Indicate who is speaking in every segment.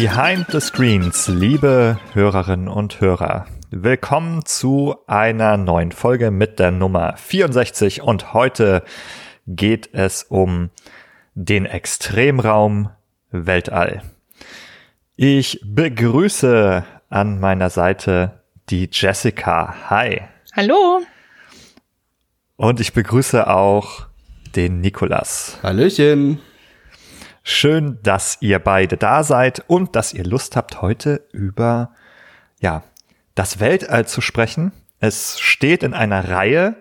Speaker 1: Behind the Screens, liebe Hörerinnen und Hörer, willkommen zu einer neuen Folge mit der Nummer 64 und heute geht es um den Extremraum Weltall. Ich begrüße an meiner Seite die Jessica. Hi.
Speaker 2: Hallo.
Speaker 1: Und ich begrüße auch den Nikolas.
Speaker 3: Hallöchen.
Speaker 1: Schön, dass ihr beide da seid und dass ihr Lust habt, heute über, ja, das Weltall zu sprechen. Es steht in einer Reihe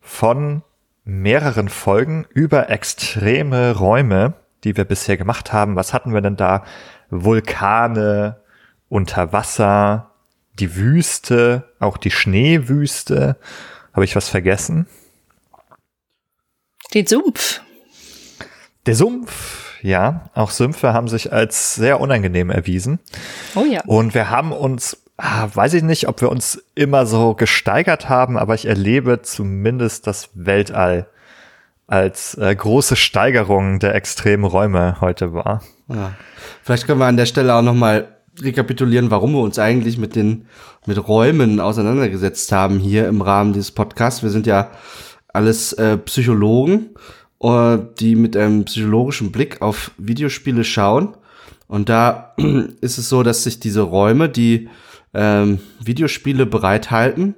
Speaker 1: von mehreren Folgen über extreme Räume, die wir bisher gemacht haben. Was hatten wir denn da? Vulkane, unter Wasser, die Wüste, auch die Schneewüste. Habe ich was vergessen?
Speaker 2: Den Sumpf.
Speaker 1: Der Sumpf, ja, auch Sümpfe haben sich als sehr unangenehm erwiesen.
Speaker 2: Oh ja.
Speaker 1: Und wir haben uns, ah, weiß ich nicht, ob wir uns immer so gesteigert haben, aber ich erlebe zumindest das Weltall als äh, große Steigerung der extremen Räume heute war.
Speaker 3: Ja. Vielleicht können wir an der Stelle auch noch mal rekapitulieren, warum wir uns eigentlich mit den mit Räumen auseinandergesetzt haben hier im Rahmen dieses Podcasts. Wir sind ja alles äh, Psychologen die mit einem psychologischen Blick auf Videospiele schauen. Und da ist es so, dass sich diese Räume, die ähm, Videospiele bereithalten,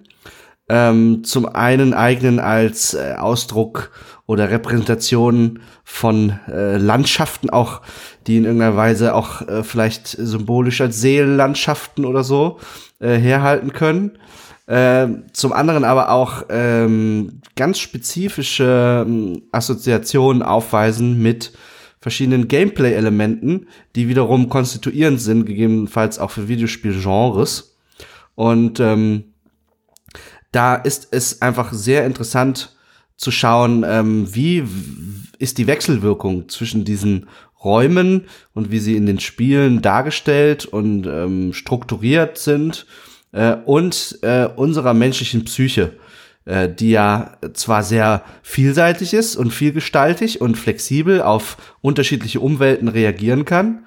Speaker 3: ähm, zum einen eignen als äh, Ausdruck oder Repräsentation von äh, Landschaften auch, die in irgendeiner Weise auch äh, vielleicht symbolisch als Seelenlandschaften oder so äh, herhalten können. Äh, zum anderen aber auch ähm, ganz spezifische ähm, Assoziationen aufweisen mit verschiedenen Gameplay-Elementen, die wiederum konstituierend sind, gegebenenfalls auch für Videospielgenres. Und ähm, da ist es einfach sehr interessant zu schauen, ähm, wie ist die Wechselwirkung zwischen diesen Räumen und wie sie in den Spielen dargestellt und ähm, strukturiert sind äh, und äh, unserer menschlichen Psyche, äh, die ja zwar sehr vielseitig ist und vielgestaltig und flexibel auf unterschiedliche Umwelten reagieren kann,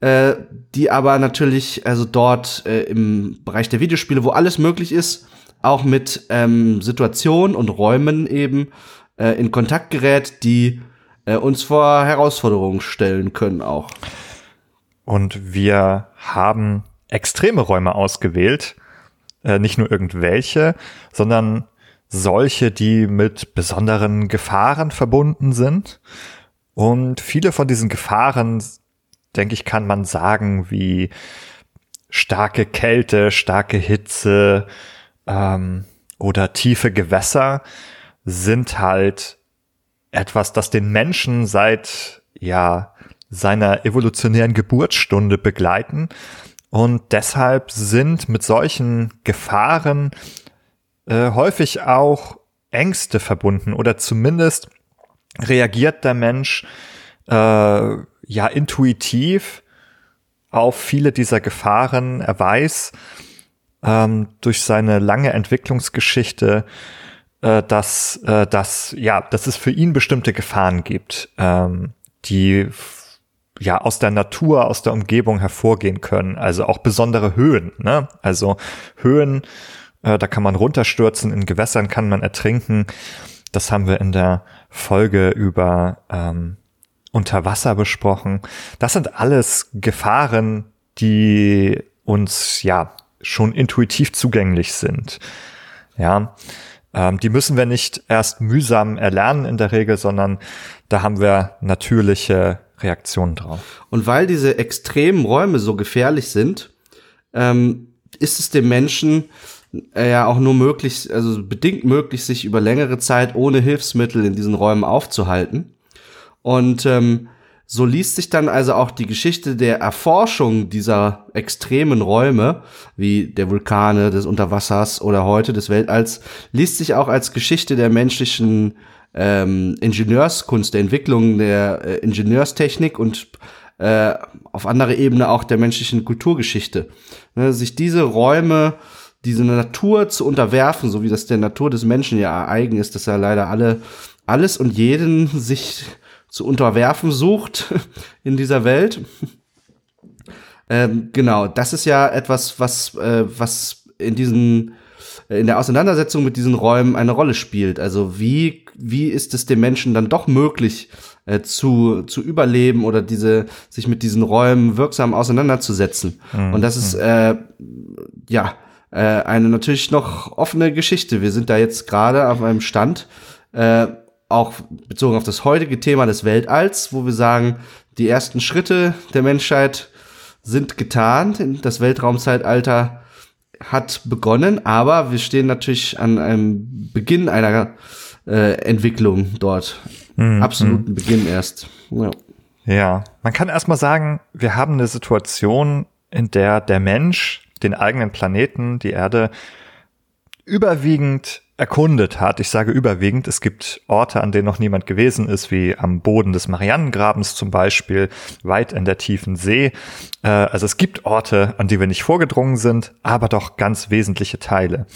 Speaker 3: äh, die aber natürlich also dort äh, im Bereich der Videospiele, wo alles möglich ist, auch mit ähm, Situationen und Räumen eben äh, in Kontakt gerät, die äh, uns vor Herausforderungen stellen können auch.
Speaker 1: Und wir haben extreme Räume ausgewählt. Äh, nicht nur irgendwelche, sondern solche, die mit besonderen Gefahren verbunden sind. Und viele von diesen Gefahren, denke ich, kann man sagen, wie starke Kälte, starke Hitze ähm, oder tiefe Gewässer sind halt etwas, das den Menschen seit ja seiner evolutionären Geburtsstunde begleiten und deshalb sind mit solchen Gefahren äh, häufig auch Ängste verbunden oder zumindest reagiert der Mensch äh, ja intuitiv auf viele dieser Gefahren. Er weiß ähm, durch seine lange Entwicklungsgeschichte, äh, dass, äh, dass, ja, dass es für ihn bestimmte Gefahren gibt, ähm, die ja aus der Natur, aus der Umgebung hervorgehen können. Also auch besondere Höhen. Ne? Also Höhen, äh, da kann man runterstürzen, in Gewässern kann man ertrinken. Das haben wir in der Folge über ähm, Unterwasser besprochen. Das sind alles Gefahren, die uns ja schon intuitiv zugänglich sind. Ja, ähm, die müssen wir nicht erst mühsam erlernen in der Regel, sondern da haben wir natürliche Reaktionen drauf.
Speaker 3: Und weil diese extremen Räume so gefährlich sind, ähm, ist es dem Menschen äh, ja auch nur möglich, also bedingt möglich, sich über längere Zeit ohne Hilfsmittel in diesen Räumen aufzuhalten. Und ähm, so liest sich dann also auch die Geschichte der Erforschung dieser extremen Räume, wie der Vulkane, des Unterwassers oder heute des Weltalls, liest sich auch als Geschichte der menschlichen ähm, Ingenieurskunst, der Entwicklung der äh, Ingenieurstechnik und äh, auf anderer Ebene auch der menschlichen Kulturgeschichte. Ne, sich diese Räume, diese Natur zu unterwerfen, so wie das der Natur des Menschen ja eigen ist, dass er leider alle, alles und jeden sich zu unterwerfen sucht in dieser Welt. Ähm, genau, das ist ja etwas, was, äh, was in diesen in der Auseinandersetzung mit diesen Räumen eine Rolle spielt. Also wie, wie ist es dem Menschen dann doch möglich, äh, zu, zu überleben oder diese, sich mit diesen Räumen wirksam auseinanderzusetzen? Mhm. Und das ist, äh, ja, äh, eine natürlich noch offene Geschichte. Wir sind da jetzt gerade auf einem Stand, äh, auch bezogen auf das heutige Thema des Weltalls, wo wir sagen, die ersten Schritte der Menschheit sind getan. Das Weltraumzeitalter hat begonnen, aber wir stehen natürlich an einem Beginn einer äh, Entwicklung dort. Mhm. Absoluten Beginn erst.
Speaker 1: Ja. ja, man kann erstmal sagen, wir haben eine Situation, in der der Mensch den eigenen Planeten, die Erde, überwiegend erkundet hat. Ich sage überwiegend, es gibt Orte, an denen noch niemand gewesen ist, wie am Boden des Marianengrabens zum Beispiel, weit in der tiefen See. Äh, also es gibt Orte, an die wir nicht vorgedrungen sind, aber doch ganz wesentliche Teile.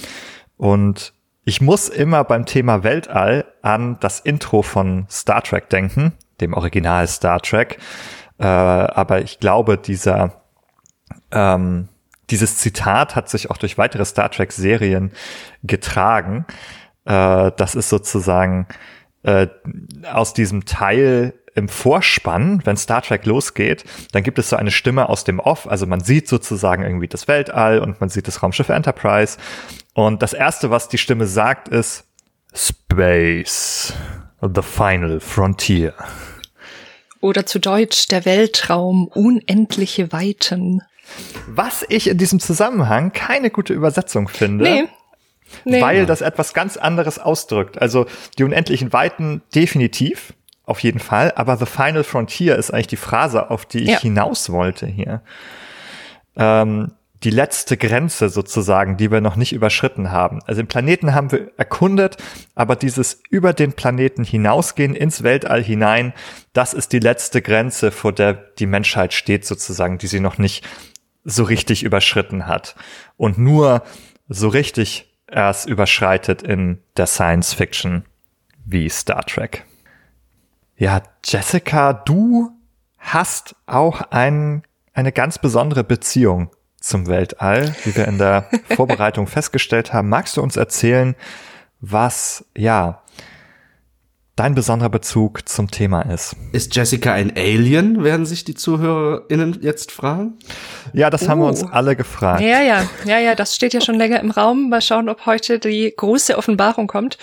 Speaker 1: Und ich muss immer beim Thema Weltall an das Intro von Star Trek denken, dem Original Star Trek. Äh, aber ich glaube, dieser ähm, dieses Zitat hat sich auch durch weitere Star Trek-Serien getragen. Äh, das ist sozusagen äh, aus diesem Teil im Vorspann, wenn Star Trek losgeht, dann gibt es so eine Stimme aus dem Off. Also man sieht sozusagen irgendwie das Weltall und man sieht das Raumschiff Enterprise. Und das erste, was die Stimme sagt, ist Space, the final frontier.
Speaker 2: Oder zu Deutsch der Weltraum, unendliche Weiten.
Speaker 1: Was ich in diesem Zusammenhang keine gute Übersetzung finde. Nee. Nee. Weil das etwas ganz anderes ausdrückt. Also die unendlichen Weiten definitiv, auf jeden Fall. Aber The Final Frontier ist eigentlich die Phrase, auf die ich ja. hinaus wollte hier. Ähm, die letzte Grenze sozusagen, die wir noch nicht überschritten haben. Also den Planeten haben wir erkundet, aber dieses über den Planeten hinausgehen ins Weltall hinein, das ist die letzte Grenze, vor der die Menschheit steht sozusagen, die sie noch nicht so richtig überschritten hat und nur so richtig erst überschreitet in der Science Fiction wie Star Trek. Ja, Jessica, du hast auch ein, eine ganz besondere Beziehung zum Weltall, wie wir in der Vorbereitung festgestellt haben. Magst du uns erzählen, was, ja, dein besonderer Bezug zum Thema ist.
Speaker 3: Ist Jessica ein Alien, werden sich die ZuhörerInnen jetzt fragen?
Speaker 1: Ja, das uh. haben wir uns oh. alle gefragt.
Speaker 2: Ja, ja, ja, ja, das steht ja schon länger im Raum. Mal schauen, ob heute die große Offenbarung kommt.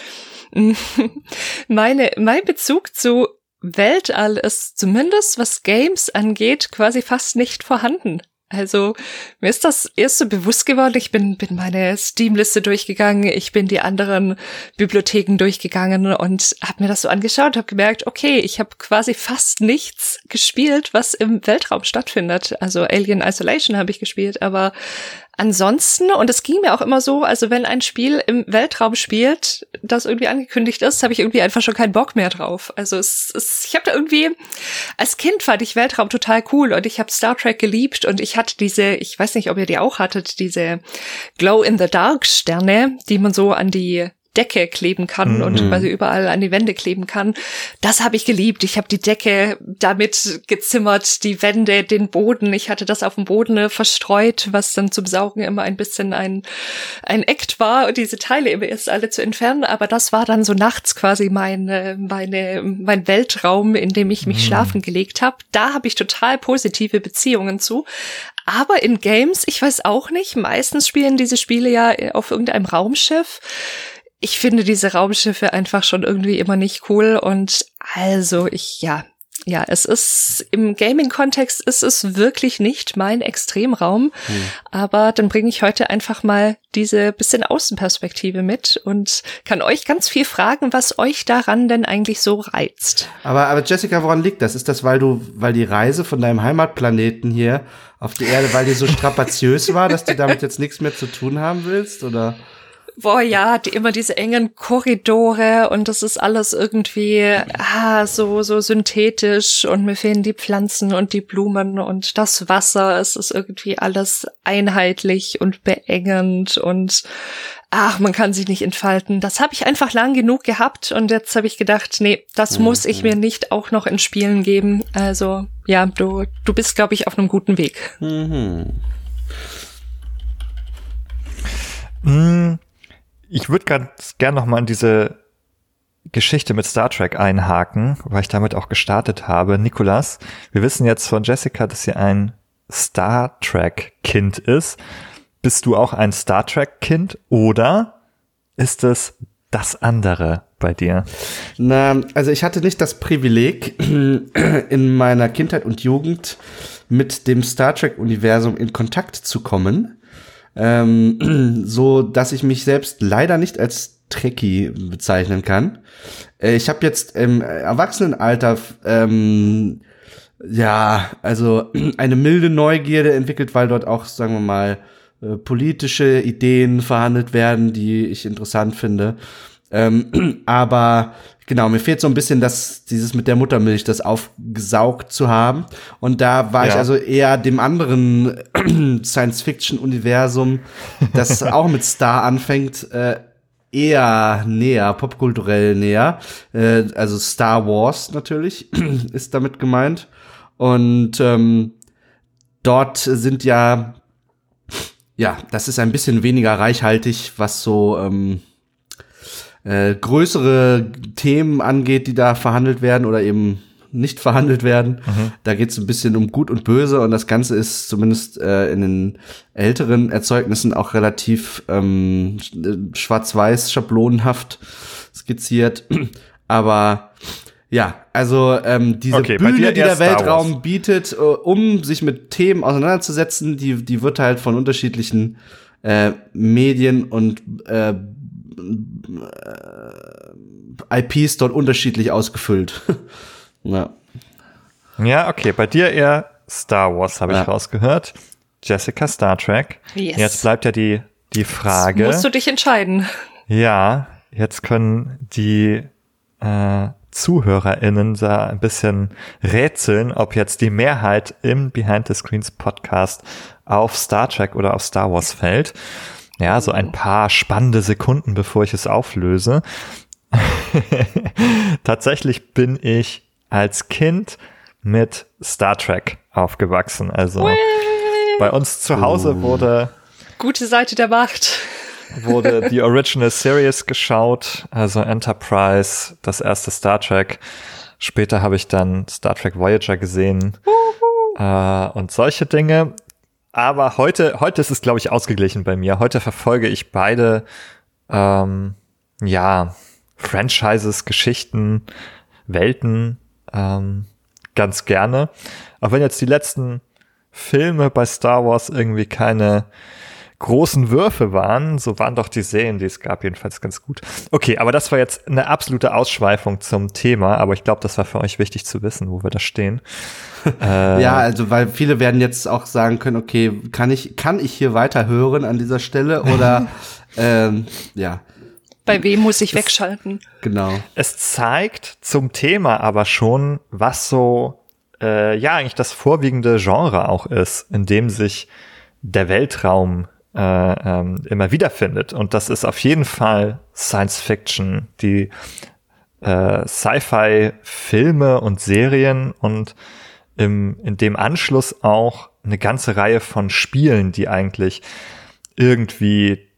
Speaker 2: Meine, mein Bezug zu Weltall ist zumindest, was Games angeht, quasi fast nicht vorhanden. Also mir ist das erst so bewusst geworden. Ich bin, bin meine Steam-Liste durchgegangen, ich bin die anderen Bibliotheken durchgegangen und habe mir das so angeschaut, habe gemerkt, okay, ich habe quasi fast nichts gespielt, was im Weltraum stattfindet. Also Alien Isolation habe ich gespielt, aber Ansonsten, und es ging mir auch immer so, also wenn ein Spiel im Weltraum spielt, das irgendwie angekündigt ist, habe ich irgendwie einfach schon keinen Bock mehr drauf. Also es, es ich habe da irgendwie, als Kind fand ich Weltraum total cool und ich habe Star Trek geliebt und ich hatte diese, ich weiß nicht, ob ihr die auch hattet, diese Glow-in-the-Dark-Sterne, die man so an die Decke kleben kann mhm. und quasi überall an die Wände kleben kann. Das habe ich geliebt. Ich habe die Decke damit gezimmert, die Wände, den Boden. Ich hatte das auf dem Boden verstreut, was dann zum Saugen immer ein bisschen ein, ein Act war und diese Teile immer erst alle zu entfernen. Aber das war dann so nachts quasi meine, meine, mein Weltraum, in dem ich mich mhm. schlafen gelegt habe. Da habe ich total positive Beziehungen zu. Aber in Games, ich weiß auch nicht, meistens spielen diese Spiele ja auf irgendeinem Raumschiff ich finde diese Raumschiffe einfach schon irgendwie immer nicht cool und also ich, ja, ja, es ist im Gaming-Kontext ist es wirklich nicht mein Extremraum, hm. aber dann bringe ich heute einfach mal diese bisschen Außenperspektive mit und kann euch ganz viel fragen, was euch daran denn eigentlich so reizt.
Speaker 3: Aber, aber Jessica, woran liegt das? Ist das, weil du, weil die Reise von deinem Heimatplaneten hier auf die Erde, weil die so strapaziös war, dass du damit jetzt nichts mehr zu tun haben willst, oder?
Speaker 2: Boah, ja, die, immer diese engen Korridore und das ist alles irgendwie ah, so, so synthetisch und mir fehlen die Pflanzen und die Blumen und das Wasser. Es ist irgendwie alles einheitlich und beengend und ach, man kann sich nicht entfalten. Das habe ich einfach lang genug gehabt und jetzt habe ich gedacht, nee, das mhm. muss ich mir nicht auch noch in Spielen geben. Also ja, du, du bist, glaube ich, auf einem guten Weg. Mhm.
Speaker 1: Hm, ich würde ganz gern noch mal in diese Geschichte mit Star Trek einhaken, weil ich damit auch gestartet habe. Nikolas, wir wissen jetzt von Jessica, dass sie ein Star Trek Kind ist. Bist du auch ein Star Trek Kind oder ist es das andere bei dir?
Speaker 3: Na, also ich hatte nicht das Privileg, in meiner Kindheit und Jugend mit dem Star Trek Universum in Kontakt zu kommen ähm, so dass ich mich selbst leider nicht als Trekkie bezeichnen kann. Äh, ich habe jetzt im Erwachsenenalter ähm, ja, also eine milde Neugierde entwickelt, weil dort auch, sagen wir mal, äh, politische Ideen verhandelt werden, die ich interessant finde. Ähm, aber Genau, mir fehlt so ein bisschen das, dieses mit der Muttermilch, das aufgesaugt zu haben. Und da war ja. ich also eher dem anderen Science-Fiction-Universum, das auch mit Star anfängt, äh, eher näher, popkulturell näher. Äh, also Star Wars natürlich ist damit gemeint. Und ähm, dort sind ja, ja, das ist ein bisschen weniger reichhaltig, was so ähm, äh, größere Themen angeht, die da verhandelt werden oder eben nicht verhandelt werden. Mhm. Da geht es ein bisschen um Gut und Böse und das Ganze ist zumindest äh, in den älteren Erzeugnissen auch relativ ähm, schwarz-weiß, schablonenhaft skizziert. Aber ja, also ähm, diese okay, Bühne, die der Weltraum bietet, äh, um sich mit Themen auseinanderzusetzen, die, die wird halt von unterschiedlichen äh, Medien und äh, äh, IPs dort unterschiedlich ausgefüllt.
Speaker 1: ja. ja, okay. Bei dir eher Star Wars, habe ja. ich rausgehört. Jessica Star Trek. Yes. Jetzt bleibt ja die, die Frage.
Speaker 2: Jetzt musst du dich entscheiden.
Speaker 1: Ja, jetzt können die äh, ZuhörerInnen da ein bisschen rätseln, ob jetzt die Mehrheit im Behind the Screens Podcast auf Star Trek oder auf Star Wars fällt. Ja, so ein paar spannende Sekunden, bevor ich es auflöse. Tatsächlich bin ich als Kind mit Star Trek aufgewachsen. Also Whee! bei uns zu Hause oh. wurde
Speaker 2: gute Seite der Macht
Speaker 1: wurde die Original Series geschaut, also Enterprise, das erste Star Trek. Später habe ich dann Star Trek Voyager gesehen äh, und solche Dinge. Aber heute, heute ist es, glaube ich, ausgeglichen bei mir. Heute verfolge ich beide, ähm, ja, Franchises, Geschichten, Welten ähm, ganz gerne. Auch wenn jetzt die letzten Filme bei Star Wars irgendwie keine großen Würfe waren, so waren doch die Serien, die es gab, jedenfalls ganz gut. Okay, aber das war jetzt eine absolute Ausschweifung zum Thema, aber ich glaube, das war für euch wichtig zu wissen, wo wir da stehen.
Speaker 3: äh, ja, also weil viele werden jetzt auch sagen können, okay, kann ich, kann ich hier weiter hören an dieser Stelle oder ähm, ja.
Speaker 2: Bei wem muss ich es, wegschalten?
Speaker 3: Genau.
Speaker 1: Es zeigt zum Thema aber schon, was so äh, ja eigentlich das vorwiegende Genre auch ist, in dem sich der Weltraum äh, ähm, immer wiederfindet. Und das ist auf jeden Fall Science Fiction, die äh, Sci-Fi-Filme und Serien und im, in dem Anschluss auch eine ganze Reihe von Spielen, die eigentlich irgendwie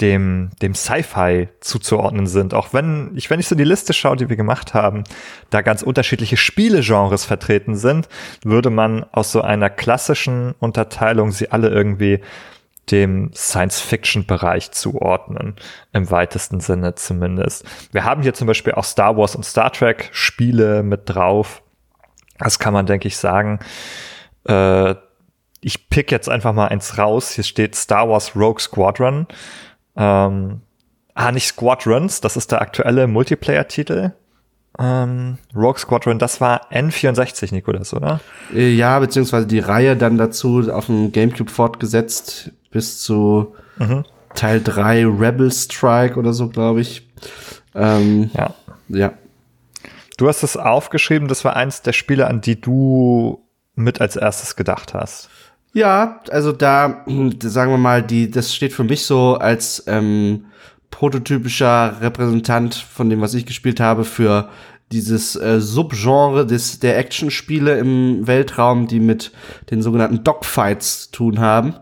Speaker 1: dem, dem Sci-Fi zuzuordnen sind. Auch wenn ich, wenn ich so die Liste schaue, die wir gemacht haben, da ganz unterschiedliche Spielegenres vertreten sind, würde man aus so einer klassischen Unterteilung sie alle irgendwie dem Science-Fiction-Bereich zuordnen, im weitesten Sinne zumindest. Wir haben hier zum Beispiel auch Star Wars und Star Trek-Spiele mit drauf. Das kann man, denke ich, sagen. Äh, ich pick jetzt einfach mal eins raus. Hier steht Star Wars Rogue Squadron. Ähm, ah, nicht Squadrons, das ist der aktuelle Multiplayer-Titel. Ähm, Rogue Squadron, das war N64, Nikolas, oder?
Speaker 3: Äh, ja, beziehungsweise die Reihe dann dazu auf dem Gamecube fortgesetzt bis zu, mhm. Teil 3 Rebel Strike oder so, glaube ich. Ähm,
Speaker 1: Ja.
Speaker 3: ja.
Speaker 1: Du hast es aufgeschrieben, das war eins der Spiele, an die du mit als erstes gedacht hast.
Speaker 3: Ja, also da, sagen wir mal, die, das steht für mich so als ähm, prototypischer Repräsentant von dem, was ich gespielt habe, für dieses äh, Subgenre des, der Actionspiele im Weltraum, die mit den sogenannten Dogfights zu tun haben.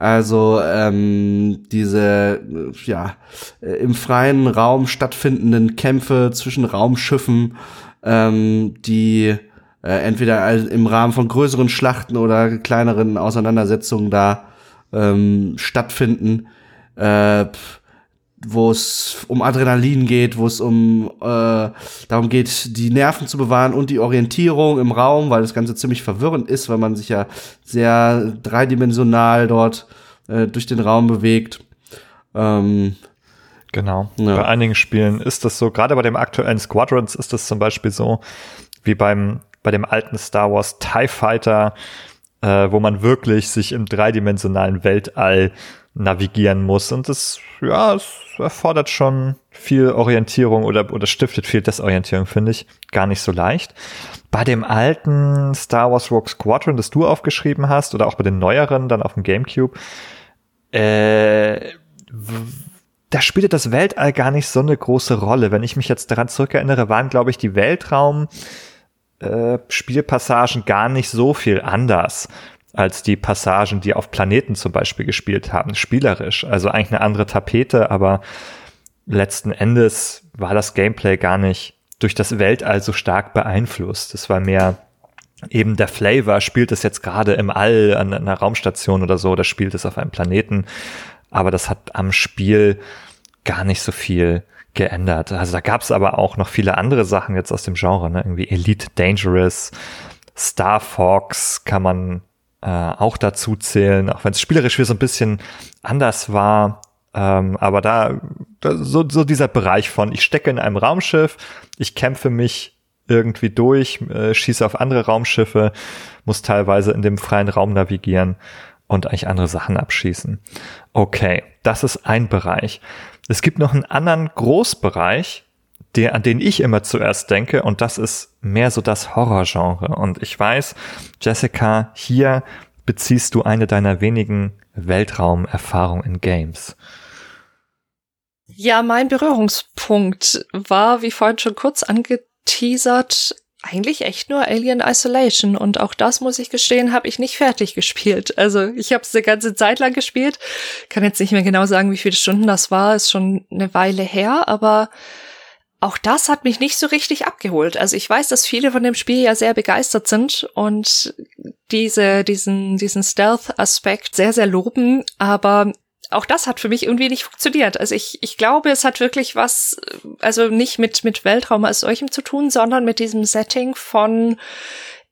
Speaker 3: Also ähm, diese ja äh, im freien Raum stattfindenden Kämpfe zwischen Raumschiffen, ähm, die äh, entweder im Rahmen von größeren Schlachten oder kleineren Auseinandersetzungen da ähm, stattfinden, äh, wo es um Adrenalin geht, wo es um äh, darum geht, die Nerven zu bewahren und die Orientierung im Raum, weil das Ganze ziemlich verwirrend ist, weil man sich ja sehr dreidimensional dort äh, durch den Raum bewegt. Ähm,
Speaker 1: Genau.
Speaker 3: Ja.
Speaker 1: Bei einigen Spielen ist das so, gerade bei dem aktuellen Squadrons ist das zum Beispiel so, wie beim, bei dem alten Star Wars TIE Fighter, äh, wo man wirklich sich im dreidimensionalen Weltall navigieren muss. Und das, ja, es erfordert schon viel Orientierung oder, oder stiftet viel Desorientierung, finde ich. Gar nicht so leicht. Bei dem alten Star Wars Rogue Squadron, das du aufgeschrieben hast, oder auch bei den neueren, dann auf dem GameCube, äh, da spielte das Weltall gar nicht so eine große Rolle. Wenn ich mich jetzt daran zurückerinnere, waren, glaube ich, die Weltraum äh, Spielpassagen gar nicht so viel anders als die Passagen, die auf Planeten zum Beispiel gespielt haben, spielerisch. Also eigentlich eine andere Tapete, aber letzten Endes war das Gameplay gar nicht durch das Weltall so stark beeinflusst. Es war mehr eben der Flavor, spielt es jetzt gerade im All an einer Raumstation oder so, oder spielt es auf einem Planeten. Aber das hat am Spiel gar nicht so viel geändert. Also da gab es aber auch noch viele andere Sachen jetzt aus dem Genre, ne? irgendwie Elite Dangerous, Star Fox kann man äh, auch dazu zählen, auch wenn es spielerisch wieder so ein bisschen anders war. Ähm, aber da, da so, so dieser Bereich von, ich stecke in einem Raumschiff, ich kämpfe mich irgendwie durch, äh, schieße auf andere Raumschiffe, muss teilweise in dem freien Raum navigieren und eigentlich andere Sachen abschießen. Okay, das ist ein Bereich. Es gibt noch einen anderen Großbereich, der, an den ich immer zuerst denke, und das ist mehr so das Horrorgenre. Und ich weiß, Jessica, hier beziehst du eine deiner wenigen Weltraumerfahrungen in Games.
Speaker 2: Ja, mein Berührungspunkt war, wie vorhin schon kurz angeteasert, eigentlich echt nur Alien Isolation. Und auch das, muss ich gestehen, habe ich nicht fertig gespielt. Also ich habe es eine ganze Zeit lang gespielt. Kann jetzt nicht mehr genau sagen, wie viele Stunden das war. Ist schon eine Weile her, aber auch das hat mich nicht so richtig abgeholt. Also ich weiß, dass viele von dem Spiel ja sehr begeistert sind und diese, diesen, diesen Stealth-Aspekt sehr, sehr loben, aber auch das hat für mich irgendwie nicht funktioniert. Also ich, ich glaube, es hat wirklich was, also nicht mit, mit Weltraum als solchem zu tun, sondern mit diesem Setting von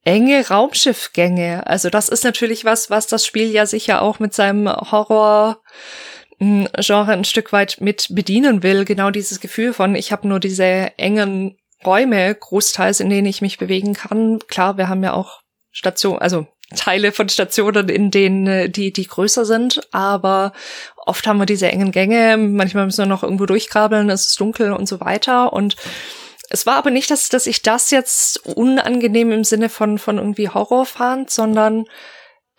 Speaker 2: enge Raumschiffgänge. Also das ist natürlich was, was das Spiel ja sicher auch mit seinem Horror Genre ein Stück weit mit bedienen will. Genau dieses Gefühl von, ich habe nur diese engen Räume, großteils, in denen ich mich bewegen kann. Klar, wir haben ja auch Stationen, also Teile von Stationen, in denen die, die größer sind, aber oft haben wir diese engen Gänge, manchmal müssen wir noch irgendwo durchkrabbeln, es ist dunkel und so weiter und es war aber nicht, dass, dass ich das jetzt unangenehm im Sinne von, von irgendwie Horror fand, sondern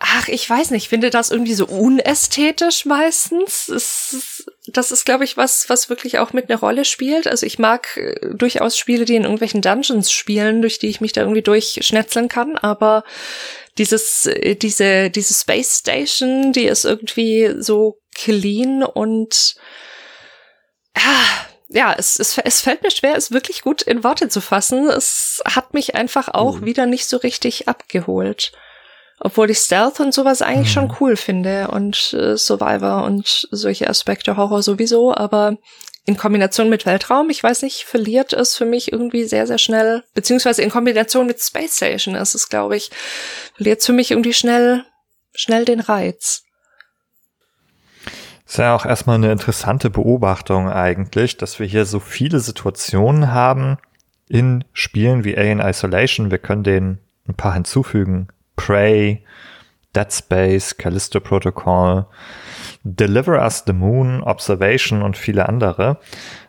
Speaker 2: Ach, ich weiß nicht, ich finde das irgendwie so unästhetisch meistens. Es, das ist, glaube ich, was, was wirklich auch mit einer Rolle spielt. Also ich mag äh, durchaus Spiele, die in irgendwelchen Dungeons spielen, durch die ich mich da irgendwie durchschnetzeln kann, aber dieses, äh, diese, diese Space Station, die ist irgendwie so clean und ah, ja, es, es, es fällt mir schwer, es wirklich gut in Worte zu fassen. Es hat mich einfach auch mhm. wieder nicht so richtig abgeholt. Obwohl ich Stealth und sowas eigentlich mhm. schon cool finde und äh, Survivor und solche Aspekte Horror sowieso, aber in Kombination mit Weltraum, ich weiß nicht, verliert es für mich irgendwie sehr, sehr schnell, beziehungsweise in Kombination mit Space Station ist es, glaube ich, verliert es für mich irgendwie schnell, schnell den Reiz.
Speaker 1: Ist ja auch erstmal eine interessante Beobachtung eigentlich, dass wir hier so viele Situationen haben in Spielen wie Alien Isolation. Wir können denen ein paar hinzufügen. Prey, Dead Space, Callisto Protocol, Deliver Us the Moon, Observation und viele andere,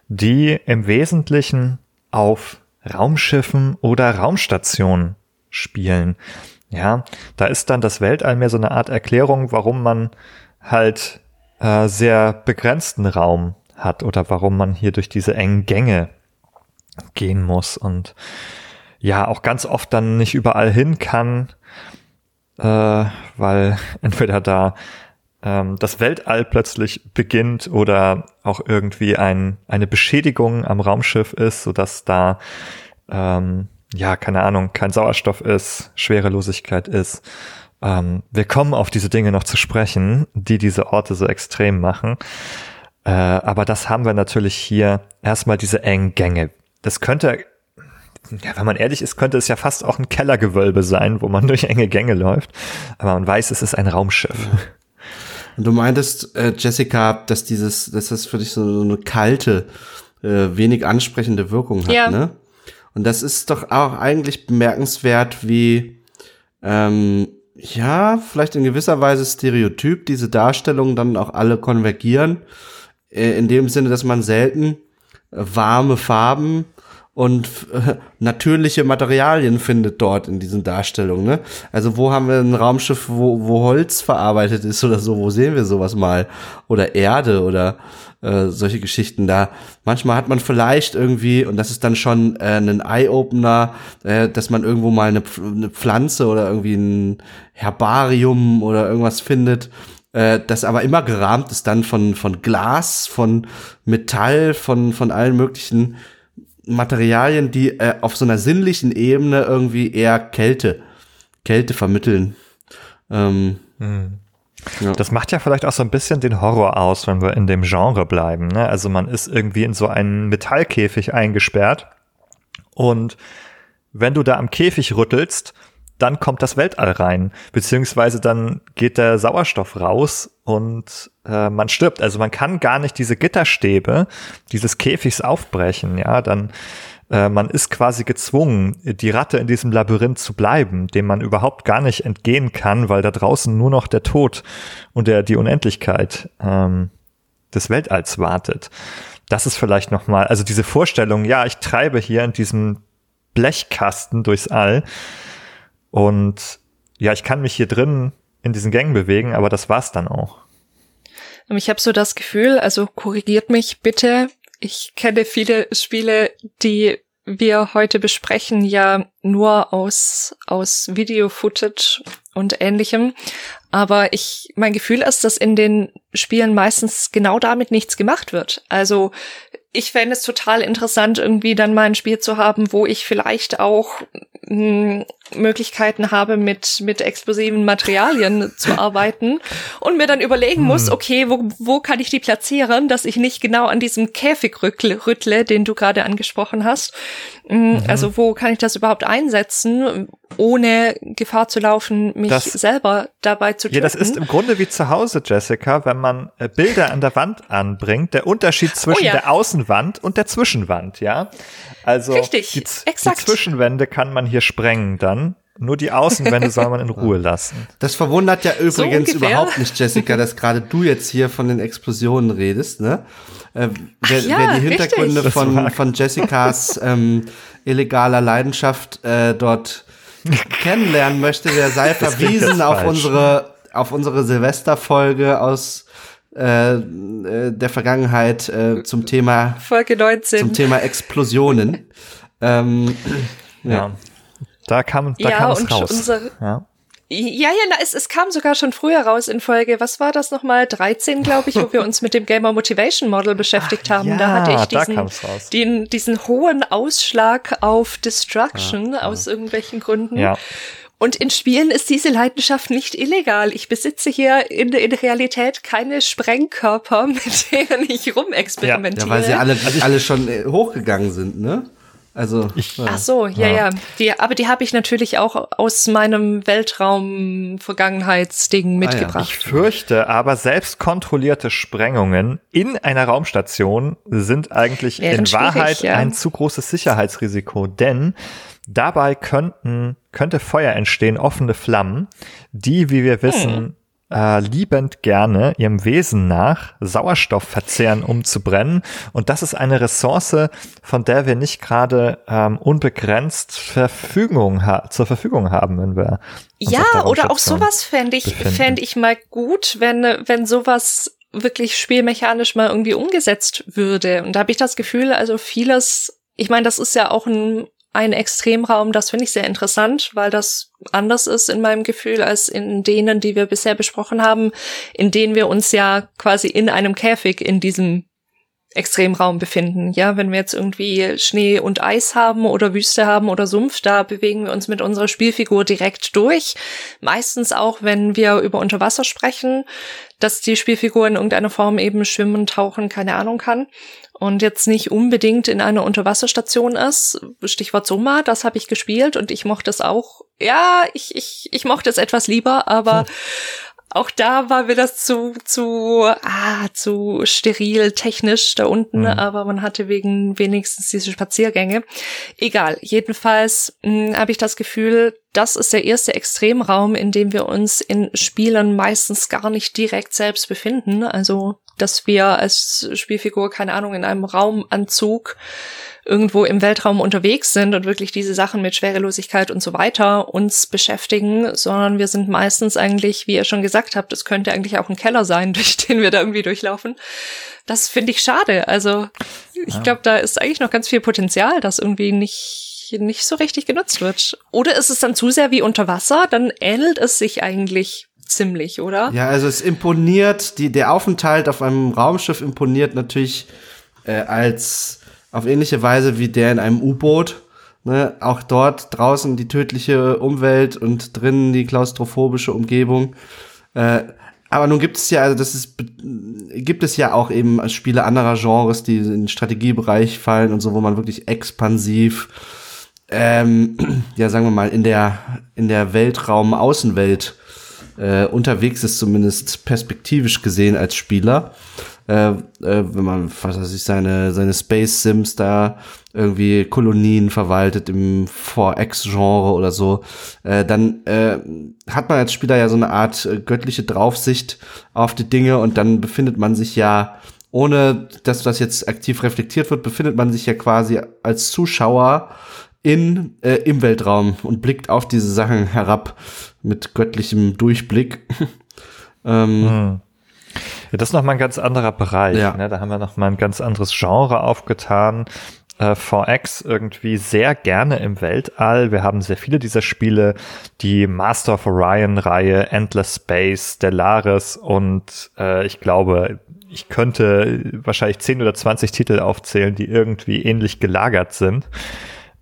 Speaker 1: die im Wesentlichen auf Raumschiffen oder Raumstationen spielen. Ja, da ist dann das Weltall mehr so eine Art Erklärung, warum man halt äh, sehr begrenzten Raum hat oder warum man hier durch diese engen Gänge gehen muss und ja auch ganz oft dann nicht überall hin kann, äh, weil entweder da ähm, das Weltall plötzlich beginnt oder auch irgendwie ein, eine Beschädigung am Raumschiff ist, sodass da ähm, ja, keine Ahnung, kein Sauerstoff ist, Schwerelosigkeit ist. Ähm, wir kommen auf diese Dinge noch zu sprechen, die diese Orte so extrem machen. Äh, aber das haben wir natürlich hier erstmal diese engen Gänge. Das könnte, ja, wenn man ehrlich ist, könnte es ja fast auch ein Kellergewölbe sein, wo man durch enge Gänge läuft. Aber man weiß, es ist ein Raumschiff.
Speaker 3: Und du meintest, äh, Jessica, dass dieses, dass das für dich so, so eine kalte, äh, wenig ansprechende Wirkung hat, ja. ne? Und das ist doch auch eigentlich bemerkenswert, wie, ähm, ja, vielleicht in gewisser Weise stereotyp diese Darstellungen dann auch alle konvergieren. Äh, in dem Sinne, dass man selten warme Farben und äh, natürliche Materialien findet dort in diesen Darstellungen. Ne? Also wo haben wir ein Raumschiff, wo, wo Holz verarbeitet ist oder so, wo sehen wir sowas mal? Oder Erde oder äh, solche Geschichten da. Manchmal hat man vielleicht irgendwie, und das ist dann schon äh, ein Eye-Opener, äh, dass man irgendwo mal eine, eine Pflanze oder irgendwie ein Herbarium oder irgendwas findet, äh, das aber immer gerahmt ist dann von, von Glas, von Metall, von, von allen möglichen Materialien, die äh, auf so einer sinnlichen Ebene irgendwie eher Kälte, Kälte vermitteln. Ähm,
Speaker 1: hm. ja. Das macht ja vielleicht auch so ein bisschen den Horror aus, wenn wir in dem Genre bleiben. Ne? Also man ist irgendwie in so einen Metallkäfig eingesperrt und wenn du da am Käfig rüttelst, dann kommt das Weltall rein, beziehungsweise dann geht der Sauerstoff raus und äh, man stirbt. Also man kann gar nicht diese Gitterstäbe dieses Käfigs aufbrechen, ja, dann äh, man ist quasi gezwungen, die Ratte in diesem Labyrinth zu bleiben, dem man überhaupt gar nicht entgehen kann, weil da draußen nur noch der Tod und der, die Unendlichkeit ähm, des Weltalls wartet. Das ist vielleicht nochmal, also diese Vorstellung, ja, ich treibe hier in diesem Blechkasten durchs All, und ja, ich kann mich hier drin in diesen Gängen bewegen, aber das war's dann auch.
Speaker 2: Ich habe so das Gefühl, also korrigiert mich bitte. Ich kenne viele Spiele, die wir heute besprechen, ja nur aus, aus Video-Footage und ähnlichem. Aber ich, mein Gefühl ist, dass in den Spielen meistens genau damit nichts gemacht wird. Also ich fände es total interessant, irgendwie dann mal ein Spiel zu haben, wo ich vielleicht auch mh, hm, Möglichkeiten habe, mit, mit explosiven Materialien zu arbeiten und mir dann überlegen muss, hm. okay, wo, wo kann ich die platzieren, dass ich nicht genau an diesem Käfig rüttle, den du gerade angesprochen hast. Hm, mhm. Also wo kann ich das überhaupt einsetzen, ohne Gefahr zu laufen, mich das, selber dabei zu töten?
Speaker 1: Ja, das ist im Grunde wie zu Hause, Jessica, wenn man äh, Bilder an der Wand anbringt, der Unterschied zwischen oh ja. der Außenwand und der Zwischenwand, ja? Also
Speaker 2: Richtig,
Speaker 1: die, die Zwischenwände kann man hier sprengen dann. Nur die Außenwände soll man in Ruhe lassen.
Speaker 3: Das verwundert ja übrigens so überhaupt nicht, Jessica, dass gerade du jetzt hier von den Explosionen redest. Ne? Äh, wer, ja, wer die Hintergründe von, von Jessicas ähm, illegaler Leidenschaft äh, dort kennenlernen möchte, der sei verwiesen auf unsere auf unsere Silvesterfolge aus äh, äh, der Vergangenheit äh, zum Thema
Speaker 2: Folge 19.
Speaker 3: zum Thema Explosionen. ähm,
Speaker 1: ja. ja. Da kam, da ja, kam es raus. Unsere,
Speaker 2: ja. Ja, ja, na, es, es kam sogar schon früher raus in Folge, was war das nochmal, 13, glaube ich, wo wir uns mit dem Gamer Motivation Model beschäftigt Ach, haben. Ja, da hatte ich diesen, den, diesen hohen Ausschlag auf Destruction ja, aus irgendwelchen Gründen. Ja. Und in Spielen ist diese Leidenschaft nicht illegal. Ich besitze hier in, in Realität keine Sprengkörper, mit denen ich rumexperimentiere.
Speaker 3: Ja, weil sie alle, alle schon äh, hochgegangen sind, ne? Also.
Speaker 2: Ich, Ach so, ja, ja. ja. Die, aber die habe ich natürlich auch aus meinem Weltraum-Vergangenheitsding mitgebracht. Ah, ja.
Speaker 1: Ich fürchte, aber selbst kontrollierte Sprengungen in einer Raumstation sind eigentlich Wären in Wahrheit ja. ein zu großes Sicherheitsrisiko, denn dabei könnten könnte Feuer entstehen, offene Flammen, die, wie wir wissen, hm äh, liebend gerne ihrem Wesen nach Sauerstoff verzehren, um zu brennen. Und das ist eine Ressource, von der wir nicht gerade ähm, unbegrenzt Verfügung zur Verfügung haben, wenn wir
Speaker 2: ja oder auch sowas fände ich fände ich mal gut, wenn wenn sowas wirklich spielmechanisch mal irgendwie umgesetzt würde. Und da habe ich das Gefühl, also vieles ich meine, das ist ja auch ein ein Extremraum, das finde ich sehr interessant, weil das anders ist in meinem Gefühl als in denen, die wir bisher besprochen haben, in denen wir uns ja quasi in einem Käfig in diesem Extremraum befinden. Ja, wenn wir jetzt irgendwie Schnee und Eis haben oder Wüste haben oder Sumpf, da bewegen wir uns mit unserer Spielfigur direkt durch. Meistens auch, wenn wir über Unterwasser sprechen, dass die Spielfigur in irgendeiner Form eben schwimmen, tauchen, keine Ahnung kann und jetzt nicht unbedingt in einer Unterwasserstation ist. Stichwort Soma, das habe ich gespielt und ich mochte es auch. Ja, ich, ich, ich mochte es etwas lieber, aber hm. auch da war mir das zu, zu, ah, zu steril technisch da unten, mhm. aber man hatte wegen wenigstens diese Spaziergänge. Egal, jedenfalls hm, habe ich das Gefühl, das ist der erste Extremraum, in dem wir uns in Spielen meistens gar nicht direkt selbst befinden. Also dass wir als Spielfigur, keine Ahnung, in einem Raumanzug irgendwo im Weltraum unterwegs sind und wirklich diese Sachen mit Schwerelosigkeit und so weiter uns beschäftigen, sondern wir sind meistens eigentlich, wie ihr schon gesagt habt, es könnte eigentlich auch ein Keller sein, durch den wir da irgendwie durchlaufen. Das finde ich schade. Also ich glaube, da ist eigentlich noch ganz viel Potenzial, das irgendwie nicht nicht so richtig genutzt wird. Oder ist es dann zu sehr wie unter Wasser, dann ähnelt es sich eigentlich ziemlich, oder?
Speaker 3: Ja, also es imponiert, die, der Aufenthalt auf einem Raumschiff imponiert natürlich äh, als auf ähnliche Weise wie der in einem U-Boot. Ne? Auch dort draußen die tödliche Umwelt und drinnen die klaustrophobische Umgebung. Äh, aber nun gibt es ja, also das ist, gibt es ja auch eben Spiele anderer Genres, die in den Strategiebereich fallen und so, wo man wirklich expansiv, ähm, ja, sagen wir mal, in der, in der Weltraum-Außenwelt äh, unterwegs ist, zumindest perspektivisch gesehen als Spieler. Äh, äh, wenn man, was weiß ich, seine, seine Space Sims da irgendwie Kolonien verwaltet im 4X-Genre oder so, äh, dann äh, hat man als Spieler ja so eine Art äh, göttliche Draufsicht auf die Dinge und dann befindet man sich ja, ohne dass das jetzt aktiv reflektiert wird, befindet man sich ja quasi als Zuschauer in, äh, im Weltraum und blickt auf diese Sachen herab mit göttlichem Durchblick.
Speaker 1: ähm, hm. Ja, das ist noch mal ein ganz anderer Bereich. Ja. Ne? Da haben wir noch mal ein ganz anderes Genre aufgetan. Äh, 4X irgendwie sehr gerne im Weltall. Wir haben sehr viele dieser Spiele, die Master of Orion-Reihe, Endless Space, Stellaris und äh, ich glaube, ich könnte wahrscheinlich 10 oder 20 Titel aufzählen, die irgendwie ähnlich gelagert sind.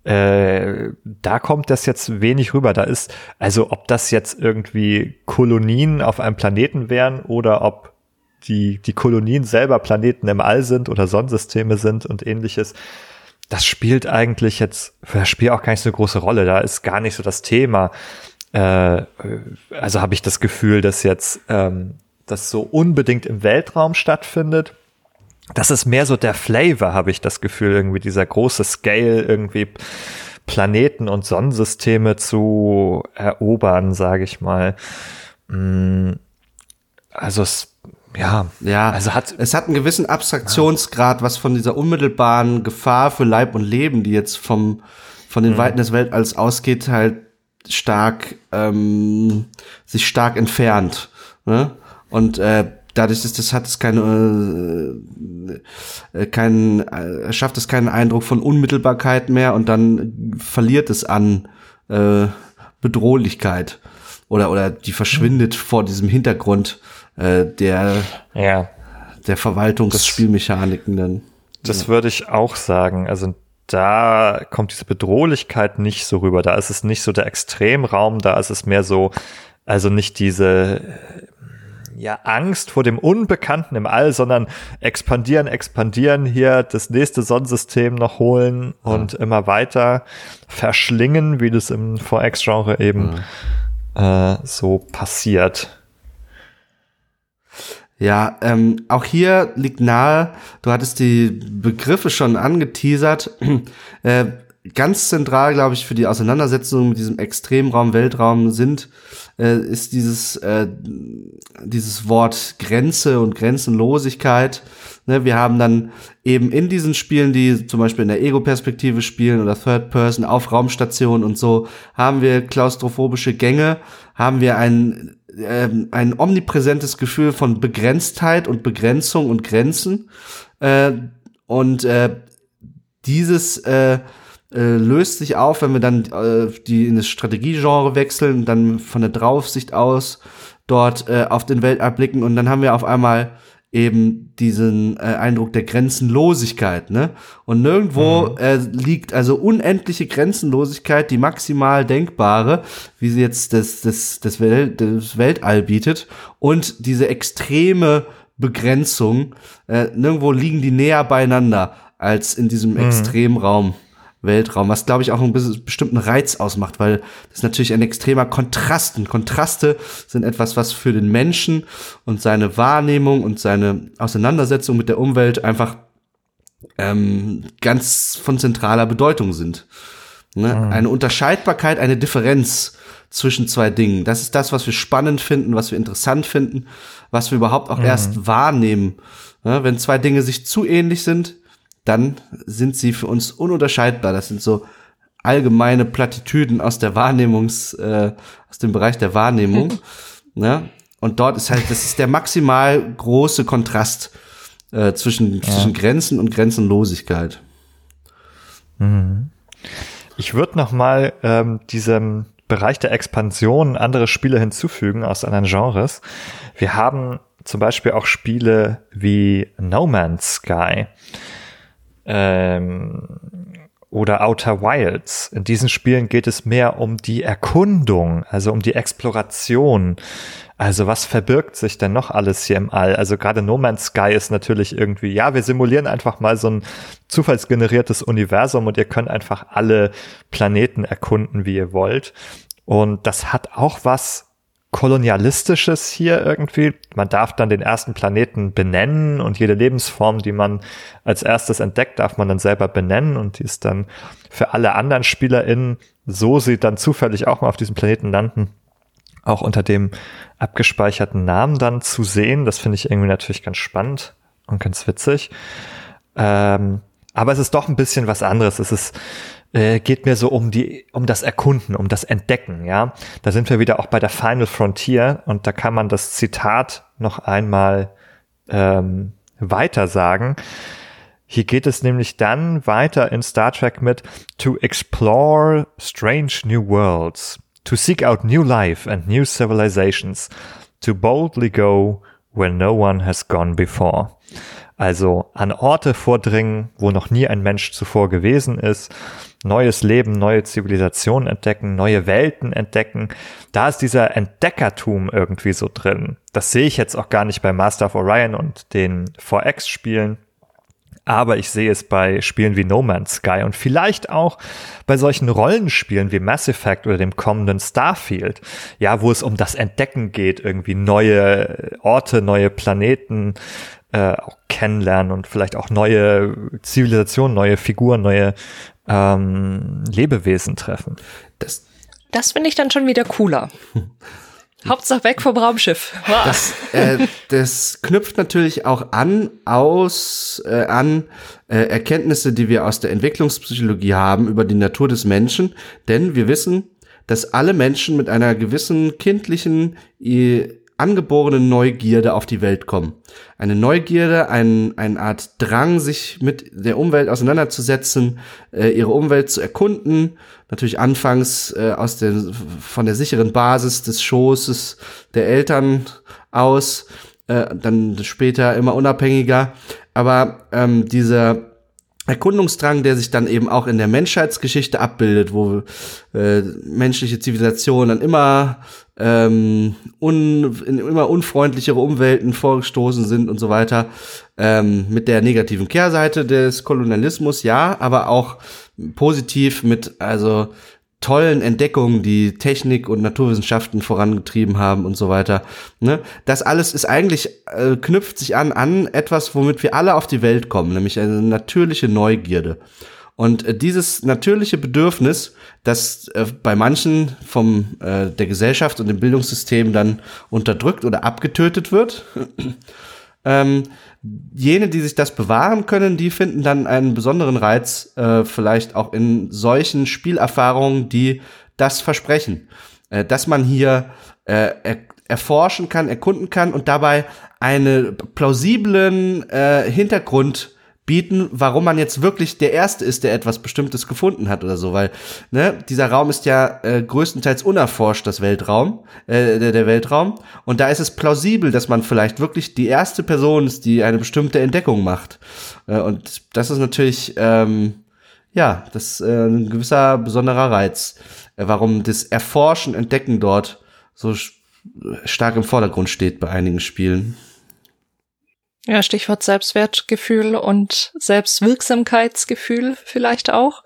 Speaker 1: Äh, da kommt das jetzt wenig rüber. Da ist, also ob das jetzt irgendwie Kolonien auf einem Planeten wären oder ob die, die Kolonien selber Planeten im All sind oder Sonnensysteme sind und ähnliches, das spielt eigentlich jetzt für das Spiel auch gar nicht so eine große Rolle. Da ist gar nicht so das Thema. Äh, also habe ich das Gefühl, dass jetzt ähm, das so unbedingt im Weltraum stattfindet das ist mehr so der Flavor, habe ich das Gefühl, irgendwie dieser große Scale, irgendwie Planeten und Sonnensysteme zu erobern, sage ich mal. Mm, also es, ja,
Speaker 3: ja, also hat es hat einen gewissen Abstraktionsgrad, was von dieser unmittelbaren Gefahr für Leib und Leben, die jetzt vom von den mhm. Weiten des Weltalls ausgeht, halt stark ähm, sich stark entfernt. Ne? Und äh, dadurch ist das hat es keine äh, keinen äh, schafft es keinen Eindruck von Unmittelbarkeit mehr und dann verliert es an äh, Bedrohlichkeit oder oder die verschwindet mhm. vor diesem Hintergrund äh, der
Speaker 1: ja.
Speaker 3: der Verwaltungsspielmechaniken dann
Speaker 1: das ja. würde ich auch sagen also da kommt diese Bedrohlichkeit nicht so rüber da ist es nicht so der Extremraum da ist es mehr so also nicht diese ja, Angst vor dem Unbekannten im All, sondern expandieren, expandieren, hier das nächste Sonnensystem noch holen und ja. immer weiter verschlingen, wie das im 4X-Genre eben ja. äh, so passiert.
Speaker 3: Ja, ähm, auch hier liegt nahe, du hattest die Begriffe schon angeteasert, äh, ganz zentral, glaube ich, für die Auseinandersetzung mit diesem Extremraum, Weltraum sind, äh, ist dieses, äh, dieses Wort Grenze und Grenzenlosigkeit. Ne, wir haben dann eben in diesen Spielen, die zum Beispiel in der Ego-Perspektive spielen oder Third Person auf Raumstationen und so, haben wir klaustrophobische Gänge, haben wir ein, äh, ein omnipräsentes Gefühl von Begrenztheit und Begrenzung und Grenzen. Äh, und äh, dieses äh, äh, löst sich auf, wenn wir dann äh, die in das Strategiegenre wechseln, dann von der Draufsicht aus dort äh, auf den Weltall blicken und dann haben wir auf einmal eben diesen äh, Eindruck der Grenzenlosigkeit, ne? Und nirgendwo mhm. äh, liegt also unendliche Grenzenlosigkeit, die maximal denkbare, wie sie jetzt das, das, das, Welt, das Weltall bietet, und diese extreme Begrenzung, äh, nirgendwo liegen die näher beieinander als in diesem mhm. Extremraum. Weltraum, was glaube ich auch einen bestimmten Reiz ausmacht, weil das natürlich ein extremer Kontrast und Kontraste sind etwas, was für den Menschen und seine Wahrnehmung und seine Auseinandersetzung mit der Umwelt einfach ähm, ganz von zentraler Bedeutung sind. Ne? Mhm. Eine Unterscheidbarkeit, eine Differenz zwischen zwei Dingen. Das ist das, was wir spannend finden, was wir interessant finden, was wir überhaupt auch mhm. erst wahrnehmen. Ne? Wenn zwei Dinge sich zu ähnlich sind, dann sind sie für uns ununterscheidbar. Das sind so allgemeine Plattitüden aus der Wahrnehmungs, äh, aus dem Bereich der Wahrnehmung. ne? Und dort ist halt, das ist der maximal große Kontrast äh, zwischen, ja. zwischen Grenzen und Grenzenlosigkeit.
Speaker 1: Mhm. Ich würde noch mal ähm, diesem Bereich der Expansion andere Spiele hinzufügen aus anderen Genres. Wir haben zum Beispiel auch Spiele wie No Man's Sky ähm, oder Outer Wilds. In diesen Spielen geht es mehr um die Erkundung, also um die Exploration. Also was verbirgt sich denn noch alles hier im All? Also gerade No Man's Sky ist natürlich irgendwie, ja, wir simulieren einfach mal so ein zufallsgeneriertes Universum und ihr könnt einfach alle Planeten erkunden, wie ihr wollt. Und das hat auch was kolonialistisches hier irgendwie. Man darf dann den ersten Planeten benennen und jede Lebensform, die man als erstes entdeckt, darf man dann selber benennen und die ist dann für alle anderen SpielerInnen, so sie dann zufällig auch mal auf diesem Planeten landen, auch unter dem abgespeicherten Namen dann zu sehen. Das finde ich irgendwie natürlich ganz spannend und ganz witzig. Ähm, aber es ist doch ein bisschen was anderes. Es ist äh, geht mir so um die, um das Erkunden, um das Entdecken, ja. Da sind wir wieder auch bei der Final Frontier und da kann man das Zitat noch einmal ähm, weiter sagen. Hier geht es nämlich dann weiter in Star Trek mit To explore strange new worlds, to seek out new life and new civilizations, to boldly go where no one has gone before. Also an Orte vordringen, wo noch nie ein Mensch zuvor gewesen ist, neues Leben, neue Zivilisationen entdecken, neue Welten entdecken. Da ist dieser Entdeckertum irgendwie so drin. Das sehe ich jetzt auch gar nicht bei Master of Orion und den 4X-Spielen. Aber ich sehe es bei Spielen wie No Man's Sky und vielleicht auch bei solchen Rollenspielen wie Mass Effect oder dem kommenden Starfield. Ja, wo es um das Entdecken geht, irgendwie neue Orte, neue Planeten, äh, auch kennenlernen und vielleicht auch neue Zivilisationen, neue Figuren, neue ähm, Lebewesen treffen.
Speaker 2: Das, das finde ich dann schon wieder cooler. Hauptsache weg vom Raumschiff.
Speaker 3: Das, äh, das knüpft natürlich auch an aus äh, an äh, Erkenntnisse, die wir aus der Entwicklungspsychologie haben über die Natur des Menschen, denn wir wissen, dass alle Menschen mit einer gewissen kindlichen angeborenen Neugierde auf die Welt kommen. Eine Neugierde, ein, eine Art Drang, sich mit der Umwelt auseinanderzusetzen, äh, ihre Umwelt zu erkunden. Natürlich anfangs äh, aus der, von der sicheren Basis des Schoßes der Eltern aus, äh, dann später immer unabhängiger. Aber ähm, dieser Erkundungsdrang, der sich dann eben auch in der Menschheitsgeschichte abbildet, wo äh, menschliche Zivilisationen dann immer ähm, un, in immer unfreundlichere Umwelten vorgestoßen sind und so weiter, ähm, mit der negativen Kehrseite des Kolonialismus, ja, aber auch positiv mit also tollen Entdeckungen, die Technik und Naturwissenschaften vorangetrieben haben und so weiter. Ne? Das alles ist eigentlich, äh, knüpft sich an an etwas, womit wir alle auf die Welt kommen, nämlich eine natürliche Neugierde. Und äh, dieses natürliche Bedürfnis, das äh, bei manchen vom äh, der Gesellschaft und dem Bildungssystem dann unterdrückt oder abgetötet wird, ähm, jene, die sich das bewahren können, die finden dann einen besonderen Reiz, äh, vielleicht auch in solchen Spielerfahrungen, die das versprechen. Äh, dass man hier äh, er erforschen kann, erkunden kann und dabei einen plausiblen äh, Hintergrund bieten, warum man jetzt wirklich der Erste ist, der etwas Bestimmtes gefunden hat oder so, weil ne, dieser Raum ist ja äh, größtenteils unerforscht, das Weltraum, äh, der, der Weltraum, und da ist es plausibel, dass man vielleicht wirklich die erste Person ist, die eine bestimmte Entdeckung macht. Äh, und das ist natürlich, ähm, ja, das äh, ein gewisser besonderer Reiz, äh, warum das Erforschen, Entdecken dort so stark im Vordergrund steht bei einigen Spielen.
Speaker 2: Ja, Stichwort Selbstwertgefühl und Selbstwirksamkeitsgefühl vielleicht auch.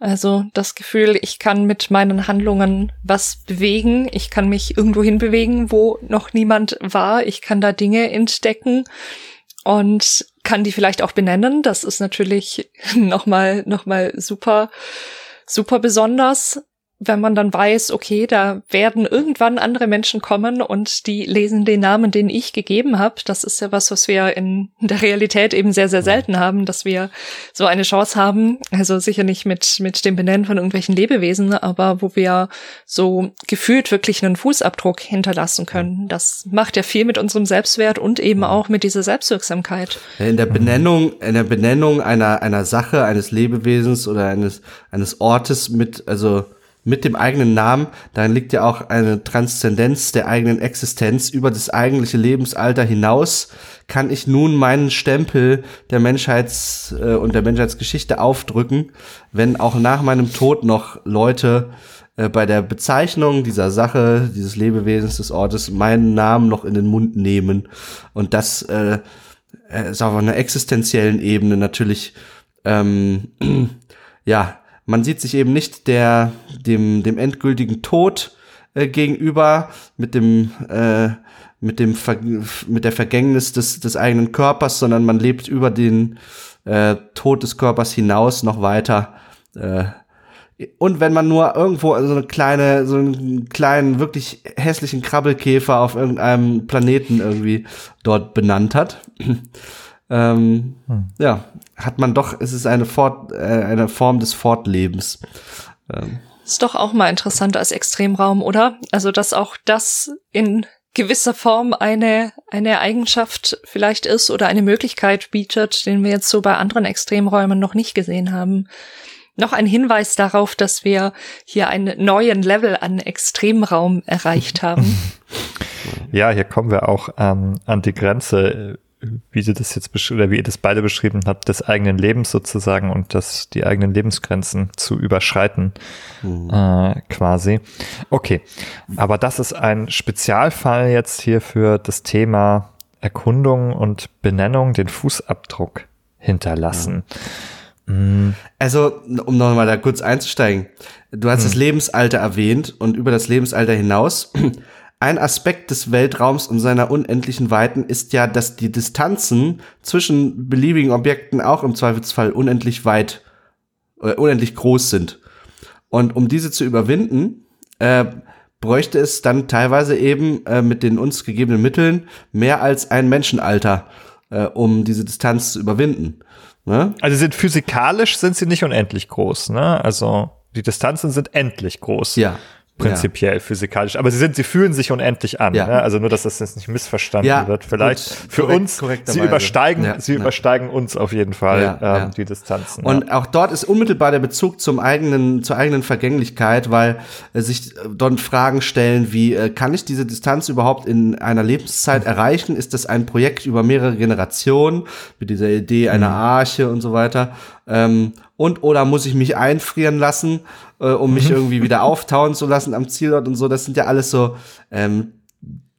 Speaker 2: Also das Gefühl, ich kann mit meinen Handlungen was bewegen, ich kann mich irgendwo hinbewegen, wo noch niemand war, ich kann da Dinge entdecken und kann die vielleicht auch benennen. Das ist natürlich nochmal, nochmal super, super besonders wenn man dann weiß, okay, da werden irgendwann andere Menschen kommen und die lesen den Namen, den ich gegeben habe. Das ist ja was, was wir in der Realität eben sehr, sehr selten haben, dass wir so eine Chance haben. Also sicher nicht mit, mit dem Benennen von irgendwelchen Lebewesen, aber wo wir so gefühlt wirklich einen Fußabdruck hinterlassen können. Das macht ja viel mit unserem Selbstwert und eben auch mit dieser Selbstwirksamkeit.
Speaker 3: In der Benennung, in der Benennung einer, einer Sache, eines Lebewesens oder eines, eines Ortes mit, also mit dem eigenen Namen, darin liegt ja auch eine Transzendenz der eigenen Existenz über das eigentliche Lebensalter hinaus, kann ich nun meinen Stempel der Menschheits- äh, und der Menschheitsgeschichte aufdrücken, wenn auch nach meinem Tod noch Leute äh, bei der Bezeichnung dieser Sache, dieses Lebewesens des Ortes, meinen Namen noch in den Mund nehmen. Und das äh, äh ist auf einer existenziellen Ebene natürlich, ähm, ja, man sieht sich eben nicht der, dem, dem endgültigen Tod äh, gegenüber, mit dem, äh, mit dem, Ver mit der Vergängnis des, des eigenen Körpers, sondern man lebt über den äh, Tod des Körpers hinaus noch weiter. Äh, und wenn man nur irgendwo so eine kleine, so einen kleinen, wirklich hässlichen Krabbelkäfer auf irgendeinem Planeten irgendwie dort benannt hat, ähm, hm. ja, hat man doch, es ist eine, Fort, äh, eine Form des Fortlebens.
Speaker 2: Ähm. Ist doch auch mal interessant als Extremraum, oder? Also, dass auch das in gewisser Form eine, eine Eigenschaft vielleicht ist oder eine Möglichkeit bietet, den wir jetzt so bei anderen Extremräumen noch nicht gesehen haben. Noch ein Hinweis darauf, dass wir hier einen neuen Level an Extremraum erreicht haben.
Speaker 1: Ja, hier kommen wir auch ähm, an die Grenze wie sie das jetzt oder wie ihr das beide beschrieben habt, des eigenen Lebens sozusagen und das die eigenen Lebensgrenzen zu überschreiten, mhm. äh, quasi. Okay, aber das ist ein Spezialfall jetzt hier für das Thema Erkundung und Benennung, den Fußabdruck hinterlassen.
Speaker 3: Ja. Mhm. Also, um nochmal da kurz einzusteigen, du hast mhm. das Lebensalter erwähnt und über das Lebensalter hinaus ein Aspekt des Weltraums und seiner unendlichen Weiten ist ja, dass die Distanzen zwischen beliebigen Objekten auch im Zweifelsfall unendlich weit, äh, unendlich groß sind. Und um diese zu überwinden, äh, bräuchte es dann teilweise eben äh, mit den uns gegebenen Mitteln mehr als ein Menschenalter, äh, um diese Distanz zu überwinden.
Speaker 1: Ne? Also sind physikalisch sind sie nicht unendlich groß, ne? Also die Distanzen sind endlich groß.
Speaker 3: Ja
Speaker 1: prinzipiell ja. physikalisch. Aber sie sind, sie fühlen sich unendlich an. Ja. Ne? Also nur, dass das jetzt nicht missverstanden ja, wird. Vielleicht gut, für korrekt, uns, sie übersteigen, ja, sie übersteigen uns auf jeden Fall ähm, die Distanzen.
Speaker 3: Und auch dort ist unmittelbar der Bezug zum eigenen, zur eigenen Vergänglichkeit, weil äh, sich dort Fragen stellen, wie äh, kann ich diese Distanz überhaupt in einer Lebenszeit mhm. erreichen? Ist das ein Projekt über mehrere Generationen mit dieser Idee einer mhm. Arche und so weiter? Ähm, und oder muss ich mich einfrieren lassen? Äh, um mich mhm. irgendwie wieder auftauen zu lassen am Zielort und so. Das sind ja alles so ähm,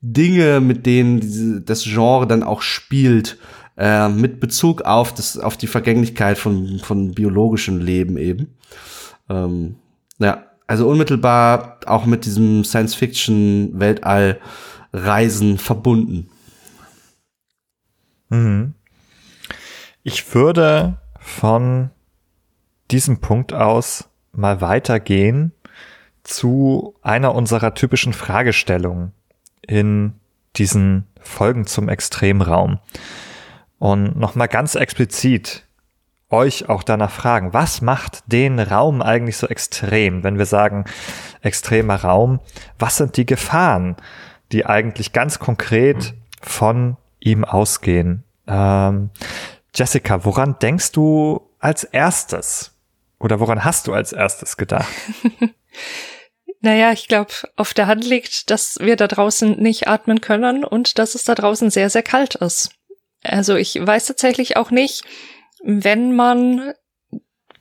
Speaker 3: Dinge, mit denen diese, das Genre dann auch spielt, äh, mit Bezug auf das, auf die Vergänglichkeit von, von biologischem Leben eben. Ähm, ja, also unmittelbar auch mit diesem Science-Fiction-Weltall-Reisen verbunden.
Speaker 1: Mhm. Ich würde von diesem Punkt aus mal weitergehen zu einer unserer typischen Fragestellungen in diesen Folgen zum Extremraum. Und nochmal ganz explizit euch auch danach fragen, was macht den Raum eigentlich so extrem? Wenn wir sagen extremer Raum, was sind die Gefahren, die eigentlich ganz konkret von ihm ausgehen? Ähm, Jessica, woran denkst du als erstes? Oder woran hast du als erstes gedacht?
Speaker 2: Naja, ich glaube, auf der Hand liegt, dass wir da draußen nicht atmen können und dass es da draußen sehr, sehr kalt ist. Also ich weiß tatsächlich auch nicht, wenn man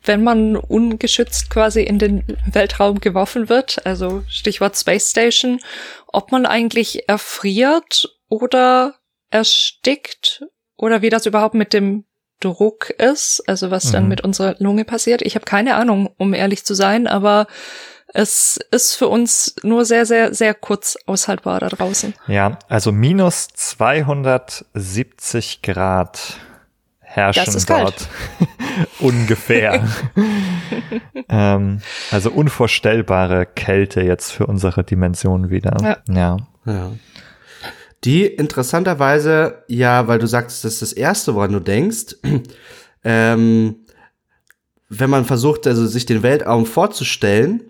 Speaker 2: wenn man ungeschützt quasi in den Weltraum geworfen wird, also Stichwort Space Station, ob man eigentlich erfriert oder erstickt oder wie das überhaupt mit dem Druck ist, also was mhm. dann mit unserer Lunge passiert. Ich habe keine Ahnung, um ehrlich zu sein, aber es ist für uns nur sehr, sehr, sehr kurz aushaltbar da draußen.
Speaker 1: Ja, also minus 270 Grad herrschen dort ungefähr. ähm, also unvorstellbare Kälte jetzt für unsere Dimension wieder. Ja. ja. ja.
Speaker 3: Die interessanterweise, ja, weil du sagst, das ist das Erste, woran du denkst, ähm, wenn man versucht, also sich den Weltraum vorzustellen,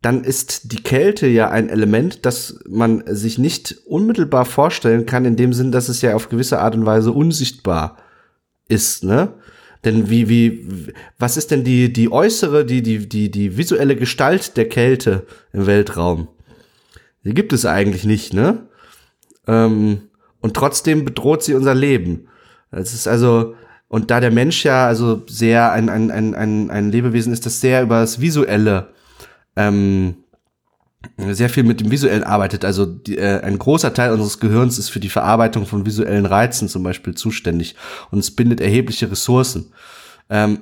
Speaker 3: dann ist die Kälte ja ein Element, das man sich nicht unmittelbar vorstellen kann, in dem Sinn, dass es ja auf gewisse Art und Weise unsichtbar ist, ne? Denn wie, wie, was ist denn die, die äußere, die, die, die, die visuelle Gestalt der Kälte im Weltraum? Die gibt es eigentlich nicht, ne? Ähm, und trotzdem bedroht sie unser Leben. Es ist also, und da der Mensch ja also sehr ein, ein, ein, ein, ein Lebewesen ist, das sehr über das Visuelle ähm, sehr viel mit dem Visuellen arbeitet. Also die, äh, ein großer Teil unseres Gehirns ist für die Verarbeitung von visuellen Reizen zum Beispiel zuständig und es bindet erhebliche Ressourcen. Ähm,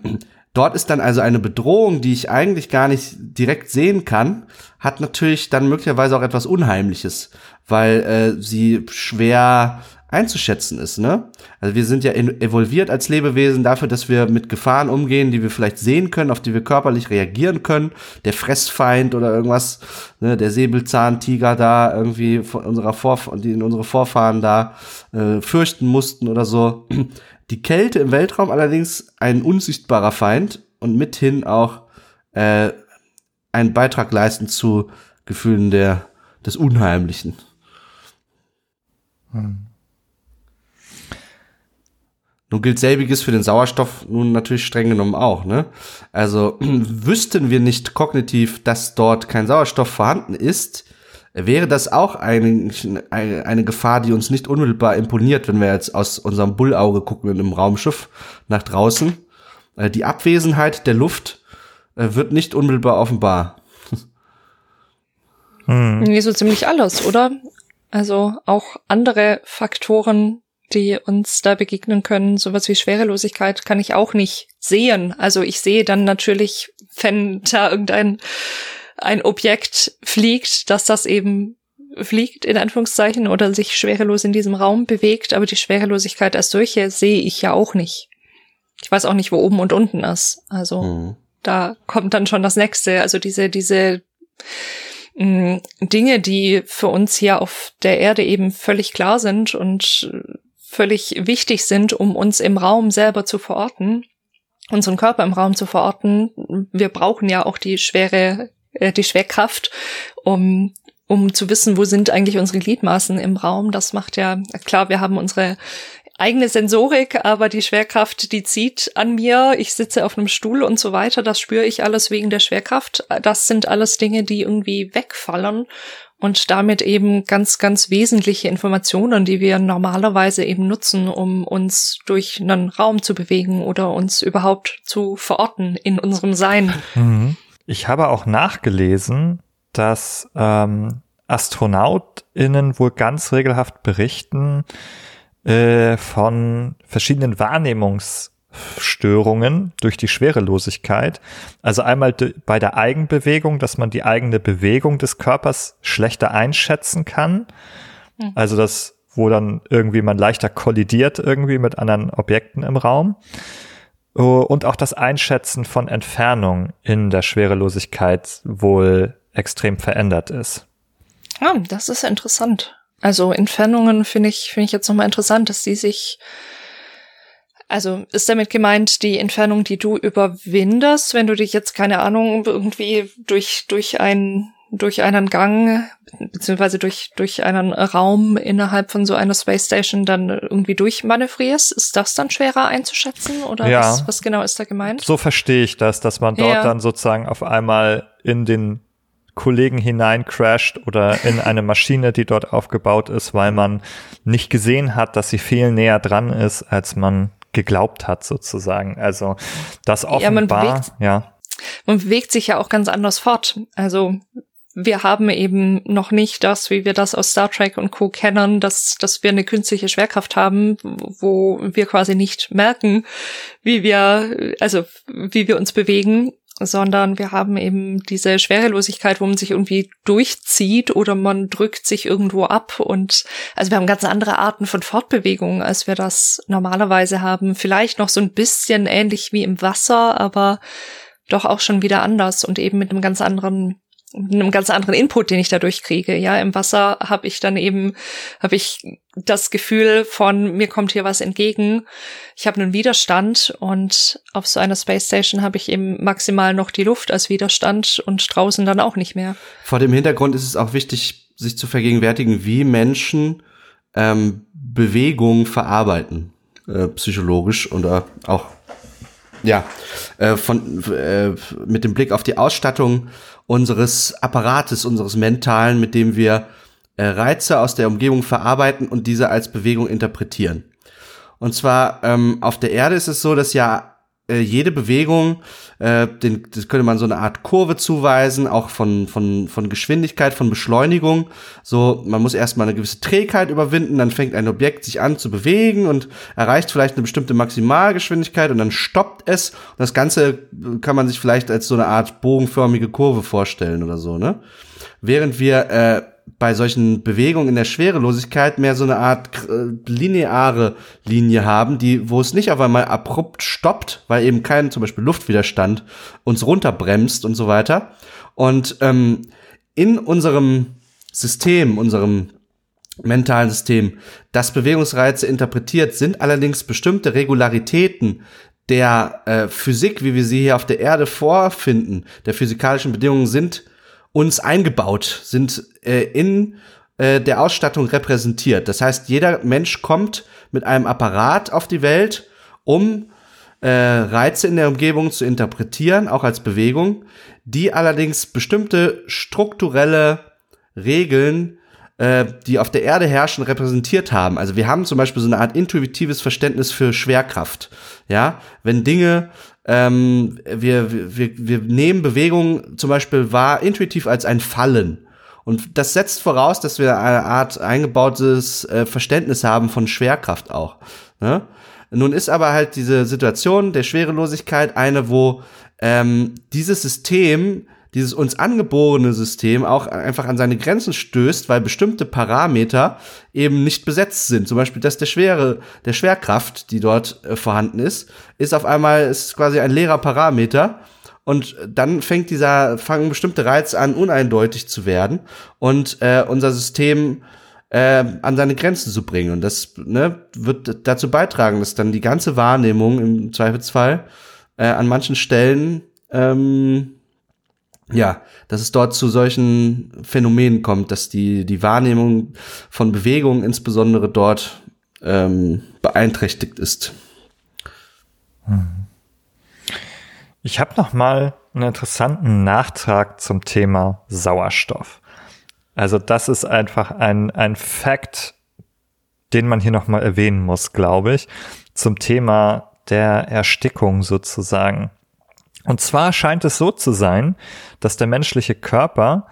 Speaker 3: dort ist dann also eine Bedrohung, die ich eigentlich gar nicht direkt sehen kann, hat natürlich dann möglicherweise auch etwas Unheimliches, weil äh, sie schwer einzuschätzen ist, ne? Also wir sind ja evolviert als Lebewesen dafür, dass wir mit Gefahren umgehen, die wir vielleicht sehen können, auf die wir körperlich reagieren können. Der Fressfeind oder irgendwas, ne, der Säbelzahntiger da irgendwie von unserer Vorf die in unsere Vorfahren da äh, fürchten mussten oder so. Die Kälte im Weltraum allerdings ein unsichtbarer Feind und mithin auch äh, einen Beitrag leisten zu Gefühlen der des Unheimlichen. Hm. Nun gilt selbiges für den Sauerstoff nun natürlich streng genommen auch, ne? Also wüssten wir nicht kognitiv, dass dort kein Sauerstoff vorhanden ist, wäre das auch eine, eine, Gefahr, die uns nicht unmittelbar imponiert, wenn wir jetzt aus unserem Bullauge gucken in einem Raumschiff nach draußen. Äh, die Abwesenheit der Luft äh, wird nicht unmittelbar offenbar.
Speaker 2: Hm. Nee, so ziemlich alles, oder? Also auch andere Faktoren, die uns da begegnen können. Sowas wie Schwerelosigkeit kann ich auch nicht sehen. Also ich sehe dann natürlich, wenn da irgendein ein Objekt fliegt, dass das eben fliegt, in Anführungszeichen, oder sich schwerelos in diesem Raum bewegt, aber die Schwerelosigkeit als solche sehe ich ja auch nicht. Ich weiß auch nicht, wo oben und unten ist. Also mhm. da kommt dann schon das nächste. Also diese, diese mh, mm, Dinge, die für uns hier auf der Erde eben völlig klar sind und völlig wichtig sind, um uns im Raum selber zu verorten, unseren Körper im Raum zu verorten. Wir brauchen ja auch die schwere, äh, die Schwerkraft, um um zu wissen, wo sind eigentlich unsere Gliedmaßen im Raum. Das macht ja, klar, wir haben unsere eigene Sensorik, aber die Schwerkraft, die zieht an mir, ich sitze auf einem Stuhl und so weiter, das spüre ich alles wegen der Schwerkraft. Das sind alles Dinge, die irgendwie wegfallen und damit eben ganz, ganz wesentliche Informationen, die wir normalerweise eben nutzen, um uns durch einen Raum zu bewegen oder uns überhaupt zu verorten in unserem Sein.
Speaker 1: Mhm. Ich habe auch nachgelesen, dass ähm, AstronautInnen wohl ganz regelhaft berichten äh, von verschiedenen Wahrnehmungs- Störungen durch die Schwerelosigkeit. Also einmal bei der Eigenbewegung, dass man die eigene Bewegung des Körpers schlechter einschätzen kann. Hm. Also das, wo dann irgendwie man leichter kollidiert irgendwie mit anderen Objekten im Raum. Oh, und auch das Einschätzen von Entfernung in der Schwerelosigkeit wohl extrem verändert ist.
Speaker 2: Ah, das ist interessant. Also Entfernungen finde ich, finde ich jetzt nochmal interessant, dass die sich, also ist damit gemeint, die Entfernung, die du überwindest, wenn du dich jetzt, keine Ahnung, irgendwie durch, durch ein, durch einen Gang, beziehungsweise durch, durch einen Raum innerhalb von so einer Space Station dann irgendwie durchmanövrierst, ist das dann schwerer einzuschätzen? Oder
Speaker 1: Ja.
Speaker 2: was, was genau ist da gemeint?
Speaker 1: So verstehe ich das, dass man dort
Speaker 2: Ja.
Speaker 1: dann sozusagen auf einmal in den Kollegen hinein crasht oder in eine Maschine, die dort aufgebaut ist, weil man nicht gesehen hat, dass sie viel näher dran ist, als man geglaubt hat, sozusagen. Also das
Speaker 2: Ja, man
Speaker 1: offenbar,
Speaker 2: bewegt-
Speaker 1: ja,
Speaker 2: Man bewegt sich ja auch ganz anders fort. Also wir haben eben noch nicht das, wie wir das aus Star Trek und Co. kennen, dass, dass wir eine künstliche Schwerkraft haben, wo wir quasi nicht merken, wie wir, also wie wir uns bewegen, sondern wir haben eben diese Schwerelosigkeit, wo man sich irgendwie durchzieht oder man drückt sich irgendwo ab und also wir haben ganz andere Arten von Fortbewegung, als wir das normalerweise haben. Vielleicht noch so ein bisschen ähnlich wie im Wasser, aber doch auch schon wieder anders und eben mit einem ganz anderen einem ganz anderen Input, den ich dadurch kriege. Ja, im Wasser habe ich dann eben habe ich das Gefühl von mir kommt hier was entgegen. Ich habe einen Widerstand und auf so einer Space Station habe ich eben maximal noch die Luft als Widerstand und draußen dann auch nicht mehr.
Speaker 3: Vor dem Hintergrund ist es auch wichtig, sich zu vergegenwärtigen, wie Menschen ähm, Bewegung verarbeiten, äh, psychologisch oder auch ja äh, von äh, mit dem Blick auf die Ausstattung unseres Apparates, unseres mentalen, mit dem wir äh, Reize aus der Umgebung verarbeiten und diese als Bewegung interpretieren. Und zwar ähm, auf der Erde ist es so, dass ja äh, jede Bewegung, äh, den, das könnte man so eine Art Kurve zuweisen, auch von, von, von Geschwindigkeit, von Beschleunigung. So, man muss erstmal eine gewisse Trägheit überwinden, dann fängt ein Objekt sich an zu bewegen und erreicht vielleicht eine bestimmte Maximalgeschwindigkeit und dann stoppt es. Und das Ganze kann man sich vielleicht als so eine Art bogenförmige Kurve vorstellen oder so, ne? Während wir äh, bei solchen Bewegungen in der Schwerelosigkeit mehr so eine Art äh, lineare Linie haben, die, wo es nicht auf einmal abrupt stoppt, weil eben kein zum Beispiel Luftwiderstand uns runterbremst und so weiter. Und ähm, in unserem System, unserem mentalen System, das Bewegungsreize interpretiert, sind allerdings bestimmte Regularitäten der äh, Physik, wie wir sie hier auf der Erde vorfinden, der physikalischen Bedingungen sind uns eingebaut, sind äh, in äh, der Ausstattung repräsentiert. Das heißt, jeder Mensch kommt mit einem Apparat auf die Welt, um äh, Reize in der Umgebung zu interpretieren, auch als Bewegung, die allerdings bestimmte strukturelle Regeln, äh, die auf der Erde herrschen, repräsentiert haben. Also wir haben zum Beispiel so eine Art intuitives Verständnis für Schwerkraft. Ja, wenn Dinge ähm, wir, wir, wir nehmen Bewegung zum Beispiel wahr intuitiv als ein Fallen. Und das setzt voraus, dass wir eine Art eingebautes äh, Verständnis haben von Schwerkraft auch. Ne? Nun ist aber halt diese Situation der Schwerelosigkeit eine, wo ähm, dieses System, dieses uns angeborene System auch einfach an seine Grenzen stößt, weil bestimmte Parameter eben nicht besetzt sind. Zum Beispiel das der Schwere, der Schwerkraft, die dort äh, vorhanden ist, ist auf einmal ist quasi ein leerer Parameter. Und dann fängt dieser, fangen bestimmte Reize an, uneindeutig zu werden und äh, unser System äh, an seine Grenzen zu bringen. Und das ne, wird dazu beitragen, dass dann die ganze Wahrnehmung im Zweifelsfall äh, an manchen Stellen ähm, ja, dass es dort zu solchen Phänomenen kommt, dass die, die Wahrnehmung von Bewegung insbesondere dort ähm, beeinträchtigt ist.
Speaker 1: Ich habe noch mal einen interessanten Nachtrag zum Thema Sauerstoff. Also das ist einfach ein, ein Fact, den man hier noch mal erwähnen muss, glaube ich, zum Thema der Erstickung sozusagen. Und zwar scheint es so zu sein, dass der menschliche Körper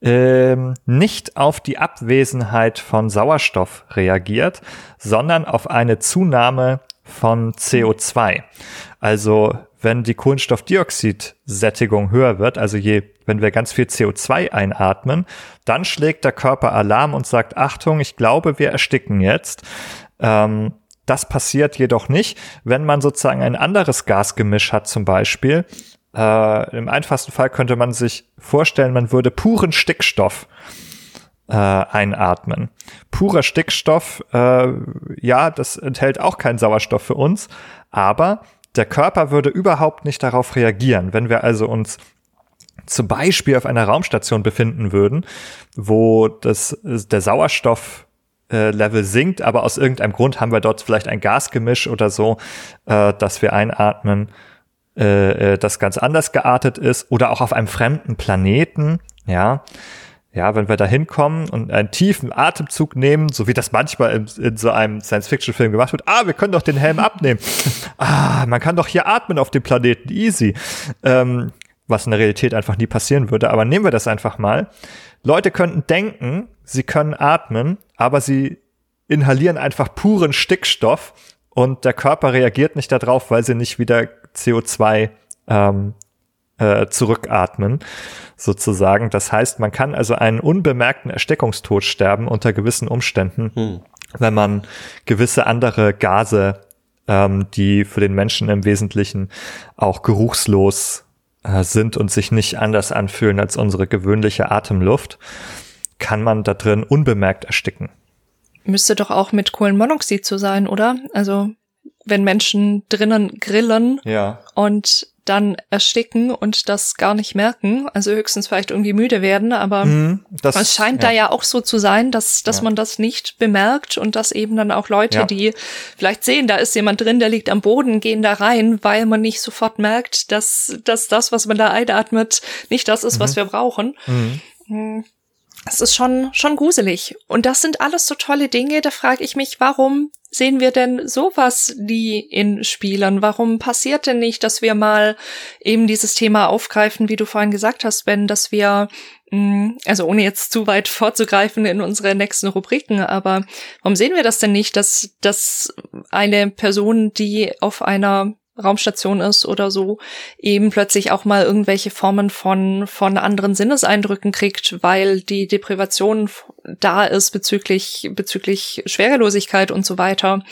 Speaker 1: ähm, nicht auf die Abwesenheit von Sauerstoff reagiert, sondern auf eine Zunahme von CO2. Also wenn die Kohlenstoffdioxidsättigung höher wird, also je, wenn wir ganz viel CO2 einatmen, dann schlägt der Körper Alarm und sagt, Achtung, ich glaube, wir ersticken jetzt. Ähm, Das passiert jedoch nicht, wenn man sozusagen ein anderes Gasgemisch hat zum Beispiel. Äh, Im einfachsten Fall könnte man sich vorstellen, man würde puren Stickstoff äh, einatmen. Purer Stickstoff, äh, ja, das enthält auch keinen Sauerstoff für uns, aber der Körper würde überhaupt nicht darauf reagieren. Wenn wir also uns zum Beispiel auf einer Raumstation befinden würden, wo das, der Sauerstoff Level sinkt, aber aus irgendeinem Grund haben wir dort vielleicht ein Gasgemisch oder so, äh, dass wir einatmen, äh, äh, das ganz anders geartet ist oder auch auf einem fremden Planeten, ja, ja, wenn wir da hinkommen und einen tiefen Atemzug nehmen, so wie das manchmal in, in so einem Science-Fiction-Film gemacht wird, ah, wir können doch den Helm abnehmen. ah, man kann doch hier atmen auf dem Planeten, easy. Ähm, was in der Realität einfach nie passieren würde, aber nehmen wir das einfach mal. Leute könnten denken, sie können atmen, aber sie inhalieren einfach puren Stickstoff und der Körper reagiert nicht darauf, weil sie nicht wieder CO2 ähm, äh, zurückatmen, sozusagen. Das heißt, man kann also einen unbemerkten Erstickungstod sterben unter gewissen Umständen, hm. wenn man gewisse andere Gase, ähm, die für den Menschen im Wesentlichen auch geruchslos sind und sich nicht anders anfühlen als unsere gewöhnliche Atemluft, kann man da drin unbemerkt ersticken.
Speaker 2: Müsste doch auch mit Kohlenmonoxid so sein, oder? Also wenn Menschen drinnen grillen
Speaker 1: ja.
Speaker 2: und dann ersticken und das gar nicht merken, also höchstens vielleicht irgendwie müde werden, aber mhm, das, es scheint ja. da ja auch so zu sein, dass, dass ja. man das nicht bemerkt und dass eben dann auch Leute, ja. die vielleicht sehen, da ist jemand drin, der liegt am Boden, gehen da rein, weil man nicht sofort merkt, dass, dass das, was man da einatmet, nicht das ist, mhm. was wir brauchen. Mhm. Es ist schon, schon gruselig. Und das sind alles so tolle Dinge, da frage ich mich, warum sehen wir denn sowas nie in Spielern? Warum passiert denn nicht, dass wir mal eben dieses Thema aufgreifen, wie du vorhin gesagt hast, Ben, dass wir, mm, also ohne jetzt zu weit vorzugreifen in unsere nächsten Rubriken, aber warum sehen wir das denn nicht, dass, dass eine Person, die auf einer Raumstation ist oder so, eben plötzlich auch mal irgendwelche Formen von, von anderen Sinneseindrücken kriegt, weil die Deprivation da ist bezüglich, bezüglich Schwerelosigkeit und so weiter.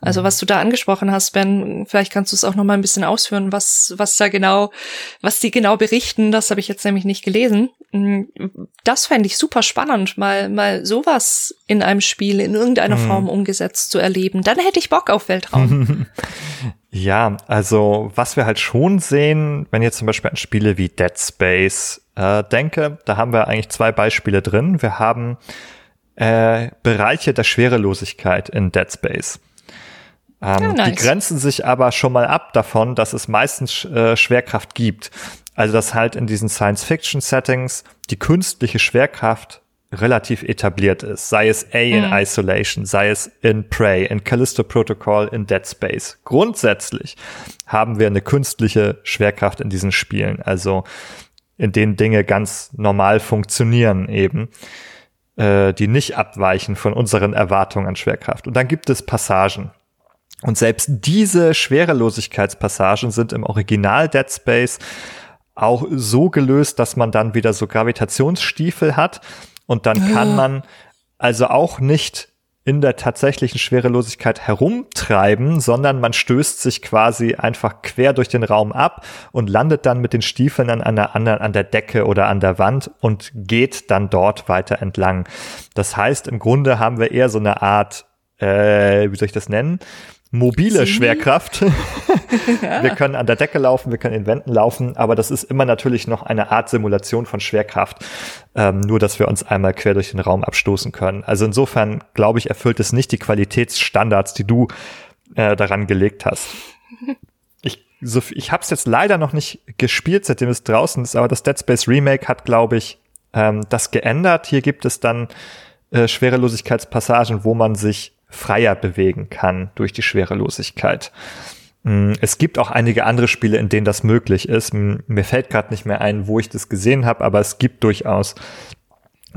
Speaker 2: Also mhm. was du da angesprochen hast, Ben, vielleicht kannst du es auch noch mal ein bisschen ausführen, was, was da genau, was die genau berichten. Das habe ich jetzt nämlich nicht gelesen. Mhm. Das fände ich super spannend, mal, mal sowas in einem Spiel in irgendeiner mhm. Form umgesetzt zu erleben. Dann hätte ich Bock auf Weltraum.
Speaker 1: Ja, also was wir halt schon sehen, wenn jetzt zum Beispiel an Spiele wie Dead Space äh, denke, da haben wir eigentlich zwei Beispiele drin. Wir haben äh, Bereiche der Schwerelosigkeit in Dead Space. Ähm, ja, nice. Die grenzen sich aber schon mal ab davon, dass es meistens äh, Schwerkraft gibt. Also dass halt in diesen Science-Fiction-Settings die künstliche Schwerkraft relativ etabliert ist, sei es A in mhm. Isolation, sei es in Prey, in Callisto Protocol, in Dead Space. Grundsätzlich haben wir eine künstliche Schwerkraft in diesen Spielen, also in denen Dinge ganz normal funktionieren eben, äh, die nicht abweichen von unseren Erwartungen an Schwerkraft. Und dann gibt es Passagen. Und selbst diese Schwerelosigkeitspassagen sind im Original Dead Space auch so gelöst, dass man dann wieder so Gravitationsstiefel hat, und dann kann man also auch nicht in der tatsächlichen Schwerelosigkeit herumtreiben, sondern man stößt sich quasi einfach quer durch den Raum ab und landet dann mit den Stiefeln an einer anderen, an der Decke oder an der Wand und geht dann dort weiter entlang. Das heißt, im Grunde haben wir eher so eine Art, äh, wie soll ich das nennen? Mobile Sie? Schwerkraft. wir können an der Decke laufen, wir können in Wänden laufen, aber das ist immer natürlich noch eine Art Simulation von Schwerkraft. Ähm, nur, dass wir uns einmal quer durch den Raum abstoßen können. Also insofern, glaube ich, erfüllt es nicht die Qualitätsstandards, die du äh, daran gelegt hast. Ich, so, ich habe es jetzt leider noch nicht gespielt, seitdem es draußen ist, aber das Dead Space Remake hat, glaube ich, ähm, das geändert. Hier gibt es dann äh, Schwerelosigkeitspassagen, wo man sich freier bewegen kann durch die Schwerelosigkeit. Mm, es gibt auch einige andere Spiele, in denen das möglich ist. Mir fällt gerade nicht mehr ein, wo ich das gesehen habe, aber es gibt durchaus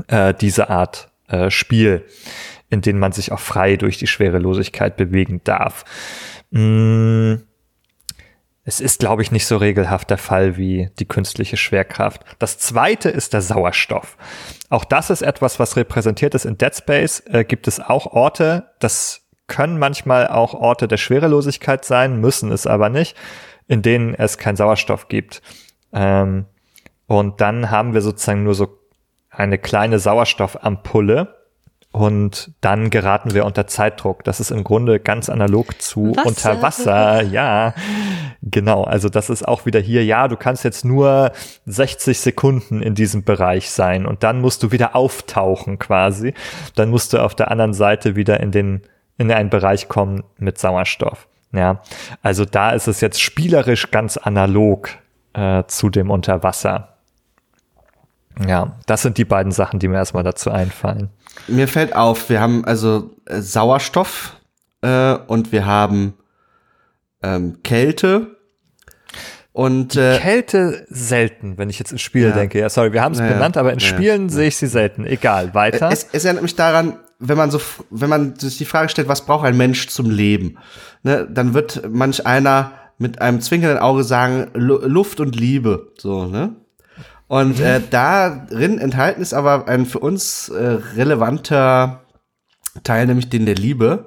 Speaker 1: äh, diese Art äh, Spiel, in denen man sich auch frei durch die Schwerelosigkeit bewegen darf. Mm, es ist, glaube ich, nicht so regelhaft der Fall wie die künstliche Schwerkraft. Das zweite ist der Sauerstoff. Auch das ist etwas, was repräsentiert ist in Dead Space. Äh, gibt es auch Orte, das können manchmal auch Orte der Schwerelosigkeit sein, müssen es aber nicht, in denen es keinen Sauerstoff gibt. Ähm, und dann haben wir sozusagen nur so eine kleine Sauerstoffampulle und dann geraten wir unter Zeitdruck. Das ist im Grunde ganz analog zu Wasser. unter Wasser. Ja, genau. Also das ist auch wieder hier, ja, du kannst jetzt nur 60 Sekunden in diesem Bereich sein und dann musst du wieder auftauchen quasi. Dann musst du auf der anderen Seite wieder in den, in einen Bereich kommen mit Sauerstoff. Ja, also da ist es jetzt spielerisch ganz analog äh, zu dem Unterwasser. Ja, das sind die beiden Sachen, die mir erstmal dazu einfallen.
Speaker 3: Mir fällt auf, wir haben also äh, Sauerstoff äh, und wir haben ähm, Kälte. Und
Speaker 1: äh, Kälte selten, wenn ich jetzt ins Spiel ja. denke. Ja, sorry, wir haben es ja, benannt, aber in ja, Spielen sehe ich sie selten. Egal, weiter.
Speaker 3: Es, es erinnert mich daran, wenn man so, wenn man sich die Frage stellt, was braucht ein Mensch zum Leben, ne, dann wird manch einer mit einem zwinkernden Auge sagen Luft und Liebe, so ne. Und äh, darin enthalten ist aber ein für uns äh, relevanter Teil, nämlich den der Liebe.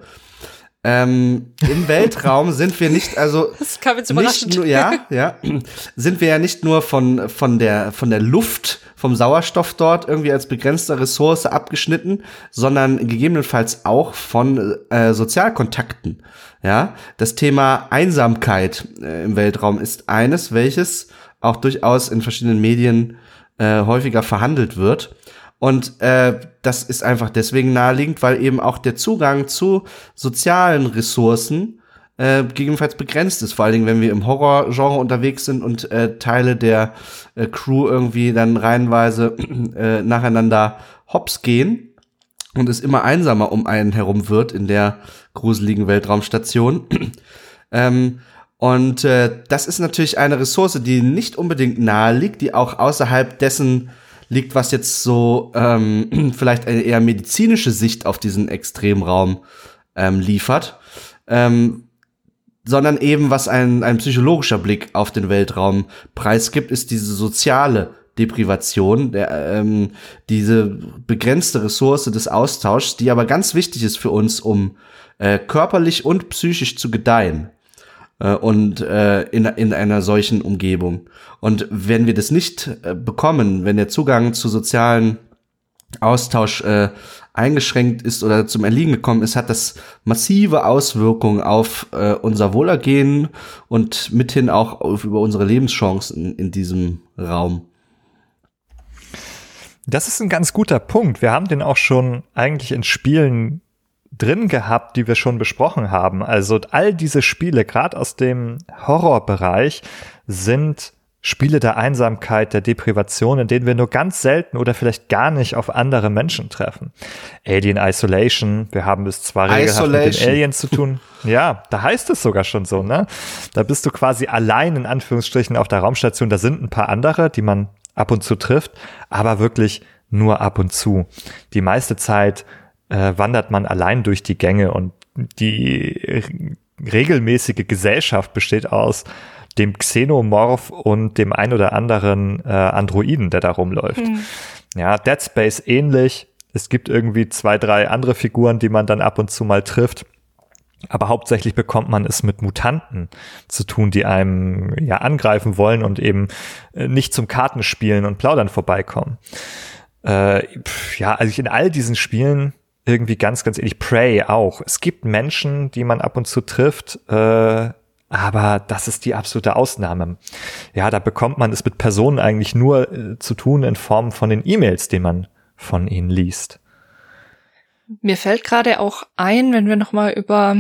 Speaker 3: Ähm, Im Weltraum sind wir nicht, also
Speaker 2: das kam jetzt
Speaker 3: nicht nur, ja, ja, sind wir ja nicht nur von von der von der Luft, vom Sauerstoff dort irgendwie als begrenzter Ressource abgeschnitten, sondern gegebenenfalls auch von äh, Sozialkontakten. Ja, das Thema Einsamkeit äh, im Weltraum ist eines, welches auch durchaus in verschiedenen Medien äh, häufiger verhandelt wird. Und äh, das ist einfach deswegen naheliegend, weil eben auch der Zugang zu sozialen Ressourcen äh, gegebenenfalls begrenzt ist. Vor allen Dingen, wenn wir im Horrorgenre unterwegs sind und äh, Teile der äh, Crew irgendwie dann reihenweise äh, nacheinander hops gehen und es immer einsamer um einen herum wird in der gruseligen Weltraumstation. ähm, und äh, das ist natürlich eine Ressource, die nicht unbedingt nahe liegt, die auch außerhalb dessen liegt, was jetzt so ähm, vielleicht eine eher medizinische Sicht auf diesen Extremraum ähm, liefert, ähm, sondern eben was ein, ein psychologischer Blick auf den Weltraum preisgibt, ist diese soziale Deprivation, der, ähm, diese begrenzte Ressource des Austauschs, die aber ganz wichtig ist für uns, um äh, körperlich und psychisch zu gedeihen und äh, in, in einer solchen Umgebung. Und wenn wir das nicht äh, bekommen, wenn der Zugang zu sozialen Austausch äh, eingeschränkt ist oder zum Erliegen gekommen ist, hat das massive Auswirkungen auf äh, unser Wohlergehen und mithin auch auf, über unsere Lebenschancen in diesem Raum.
Speaker 1: Das ist ein ganz guter Punkt. Wir haben den auch schon eigentlich in Spielen drin gehabt, die wir schon besprochen haben. Also all diese Spiele, gerade aus dem Horrorbereich, sind Spiele der Einsamkeit, der Deprivation, in denen wir nur ganz selten oder vielleicht gar nicht auf andere Menschen treffen. Alien Isolation, wir haben es zwar regelhaft mit den Aliens zu tun. Ja, da heißt es sogar schon so, ne? Da bist du quasi allein in Anführungsstrichen auf der Raumstation, da sind ein paar andere, die man ab und zu trifft, aber wirklich nur ab und zu. Die meiste Zeit äh, wandert man allein durch die Gänge und die regelmäßige Gesellschaft besteht aus dem Xenomorph und dem ein oder anderen äh, Androiden, der da rumläuft. Hm. Ja, Dead Space ähnlich. Es gibt irgendwie zwei, drei andere Figuren, die man dann ab und zu mal trifft. Aber hauptsächlich bekommt man es mit Mutanten zu tun, die einem ja angreifen wollen und eben äh, nicht zum Kartenspielen und Plaudern vorbeikommen. Äh, ja, also in all diesen Spielen irgendwie ganz, ganz ähnlich. Prey auch. Es gibt Menschen, die man ab und zu trifft, äh, aber das ist die absolute Ausnahme. Ja, da bekommt man es mit Personen eigentlich nur äh, zu tun in Form von den E-Mails, die man von ihnen liest.
Speaker 2: Mir fällt gerade auch ein, wenn wir nochmal über,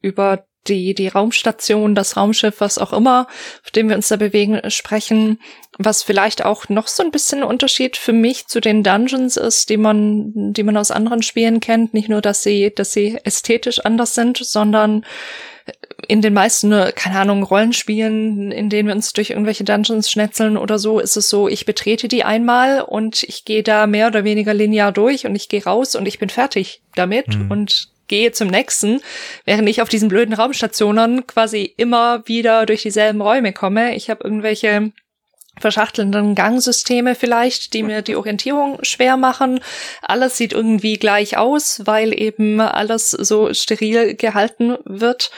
Speaker 2: über die, die Raumstation, das Raumschiff, was auch immer, auf dem wir uns da bewegen, sprechen, was vielleicht auch noch so ein bisschen Unterschied für mich zu den Dungeons ist, die man, die man aus anderen Spielen kennt. Nicht nur, dass sie, dass sie ästhetisch anders sind, sondern in den meisten, keine Ahnung, Rollenspielen, in denen wir uns durch irgendwelche Dungeons schnetzeln oder so, ist es so, ich betrete die einmal und ich gehe da mehr oder weniger linear durch und ich gehe raus und ich bin fertig damit mhm. und gehe zum nächsten, während ich auf diesen blöden Raumstationen quasi immer wieder durch dieselben Räume komme. Ich habe irgendwelche verschachtelnden Gangsysteme vielleicht, die mir die Orientierung schwer machen. Alles sieht irgendwie gleich aus, weil eben alles so steril gehalten wird.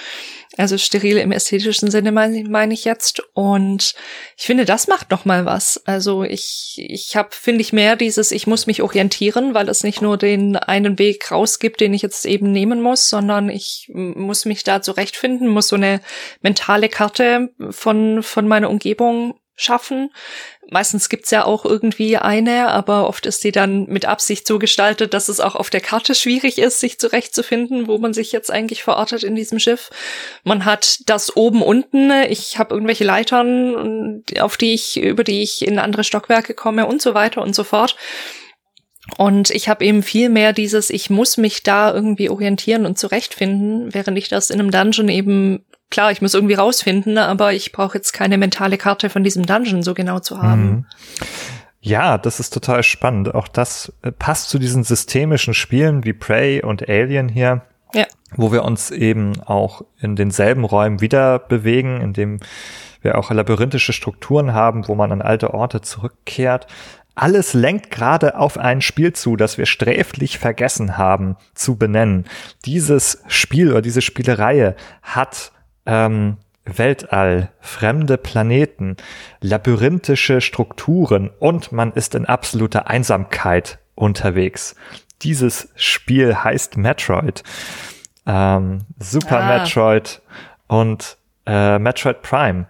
Speaker 2: Also steril im ästhetischen Sinne meine mein ich jetzt. Und ich finde, das macht noch mal was. Also ich, ich habe, finde ich, mehr dieses, ich muss mich orientieren, weil es nicht nur den einen Weg rausgibt, den ich jetzt eben nehmen muss, sondern ich muss mich da zurechtfinden, muss so eine mentale Karte von, von meiner Umgebung schaffen. Meistens gibt's ja auch irgendwie eine, aber oft ist sie dann mit Absicht so gestaltet, dass es auch auf der Karte schwierig ist, sich zurechtzufinden, wo man sich jetzt eigentlich verortet in diesem Schiff. Man hat das oben unten. Ich habe irgendwelche Leitern, auf die ich über die ich in andere Stockwerke komme und so weiter und so fort. Und ich habe eben viel mehr dieses, ich muss mich da irgendwie orientieren und zurechtfinden, während ich das in einem Dungeon eben klar, ich muss irgendwie rausfinden, aber ich brauche jetzt keine mentale Karte von diesem Dungeon so genau zu haben. Mhm.
Speaker 1: Ja, das ist total spannend. Auch das äh, passt zu diesen systemischen Spielen wie Prey und Alien hier. Ja. Wo wir uns eben auch in denselben Räumen wieder bewegen, in dem wir auch labyrinthische Strukturen haben, wo man an alte Orte zurückkehrt. Alles lenkt gerade auf ein Spiel zu, das wir sträflich vergessen haben zu benennen. Dieses Spiel oder diese Spielereihe hat ähm, Weltall, fremde Planeten, labyrinthische Strukturen und man ist in absoluter Einsamkeit unterwegs. Dieses Spiel heißt Metroid. Ähm, Super ah. Metroid und äh, Metroid Prime,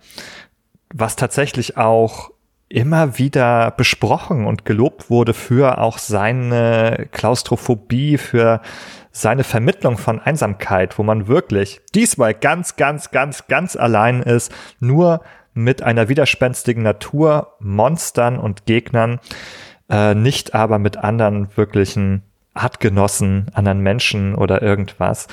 Speaker 1: was tatsächlich auch immer wieder besprochen und gelobt wurde für auch seine Klaustrophobie, für seine Vermittlung von Einsamkeit, wo man wirklich diesmal ganz, ganz, ganz, ganz allein ist, nur mit einer widerspenstigen Natur, Monstern und Gegnern, äh, nicht aber mit anderen wirklichen Artgenossen, anderen Menschen oder irgendwas,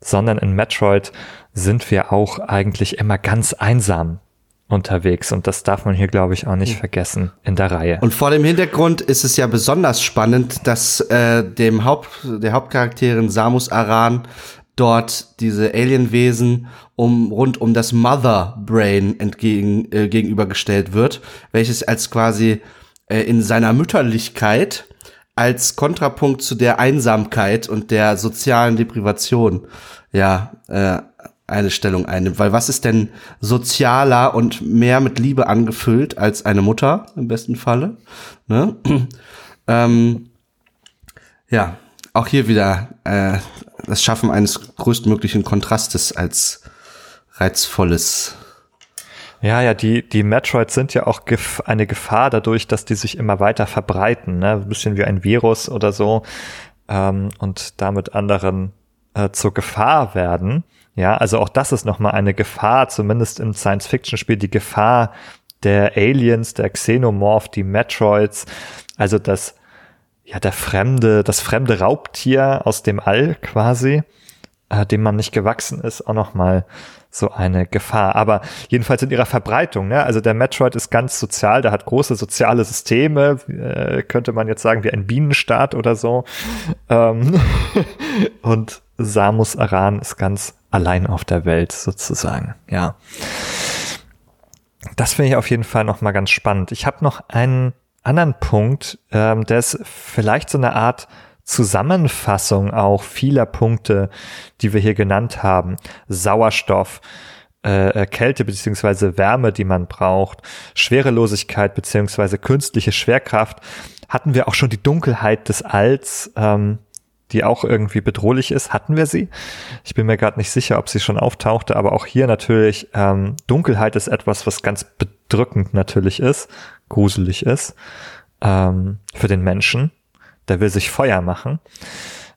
Speaker 1: sondern in Metroid sind wir auch eigentlich immer ganz einsam unterwegs und das darf man hier, glaube ich, auch nicht vergessen in der Reihe.
Speaker 3: Und vor dem Hintergrund ist es ja besonders spannend, dass äh, dem Haupt, der Hauptcharakterin Samus Aran dort diese Alienwesen um rund um das Mother Brain entgegen äh, gegenübergestellt wird, welches als quasi äh, in seiner Mütterlichkeit als Kontrapunkt zu der Einsamkeit und der sozialen Deprivation ja äh, eine Stellung einnimmt. Weil was ist denn sozialer und mehr mit Liebe angefüllt als eine Mutter im besten Falle? Ne? ähm, ja, auch hier wieder äh, das Schaffen eines größtmöglichen Kontrastes als reizvolles.
Speaker 1: Ja, ja, die, die Metroids sind ja auch gef eine Gefahr dadurch, dass die sich immer weiter verbreiten, ne? Ein bisschen wie ein Virus oder so ähm, und damit anderen äh, zur Gefahr werden. Ja, also auch das ist nochmal eine Gefahr, zumindest im Science-Fiction-Spiel, die Gefahr der Aliens, der Xenomorph, die Metroids, also das, ja, der fremde, das fremde Raubtier aus dem All quasi, äh, dem man nicht gewachsen ist, auch nochmal so eine Gefahr. Aber jedenfalls in ihrer Verbreitung, ne? also der Metroid ist ganz sozial, der hat große soziale Systeme, äh, könnte man jetzt sagen, wie ein Bienenstaat oder so. Ähm und Samus Aran ist ganz allein auf der Welt sozusagen, ja. Das finde ich auf jeden Fall nochmal ganz spannend. Ich habe noch einen anderen Punkt, ähm, der ist vielleicht so eine Art Zusammenfassung auch vieler Punkte, die wir hier genannt haben. Sauerstoff, äh, Kälte beziehungsweise Wärme, die man braucht, Schwerelosigkeit beziehungsweise künstliche Schwerkraft. Hatten wir auch schon die Dunkelheit des Alls, ähm, die auch irgendwie bedrohlich ist. Hatten wir sie? Ich bin mir gerade nicht sicher, ob sie schon auftauchte, aber auch hier natürlich ähm, Dunkelheit ist etwas, was ganz bedrückend natürlich ist, gruselig ist ähm, für den Menschen. Der will sich Feuer machen.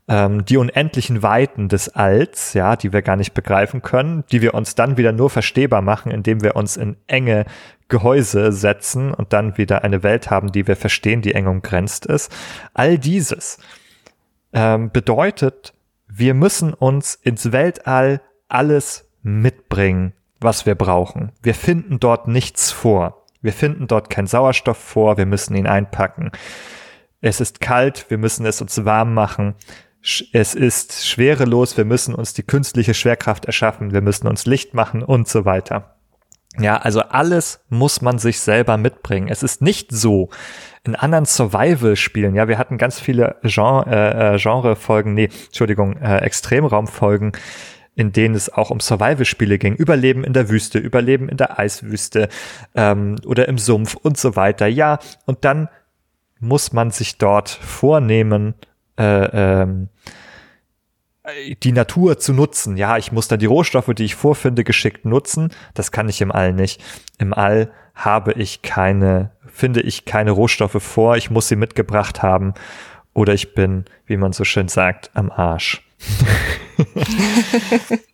Speaker 1: Ähm, die unendlichen Weiten des Alls, ja, die wir gar nicht begreifen können, die wir uns dann wieder nur verstehbar machen, indem wir uns in enge Gehäuse setzen und dann wieder eine Welt haben, die wir verstehen, die eng umgrenzt ist. All dieses ähm, bedeutet, wir müssen uns ins Weltall alles mitbringen, was wir brauchen. Wir finden dort nichts vor. Wir finden dort keinen Sauerstoff vor, wir müssen ihn einpacken. Es ist kalt, wir müssen es uns warm machen. Es ist schwerelos, wir müssen uns die künstliche Schwerkraft erschaffen, wir müssen uns Licht machen und so weiter. Ja, also alles muss man sich selber mitbringen. Es ist nicht so in anderen Survival-Spielen. Ja, wir hatten ganz viele äh, äh, Genre-Folgen, nee, Entschuldigung, äh, Extremraum-Folgen, in denen es auch um Survival-Spiele ging. Überleben in der Wüste, Überleben in der Eiswüste ähm, oder im Sumpf und so weiter. Ja, und dann muss man sich dort vornehmen, äh, ähm, die Natur zu nutzen. Ja, ich muss dann die Rohstoffe, die ich vorfinde, geschickt nutzen. Das kann ich im All nicht. Im All habe ich keine, finde ich keine Rohstoffe vor. Ich muss sie mitgebracht haben. Oder ich bin, wie man so schön sagt, am Arsch.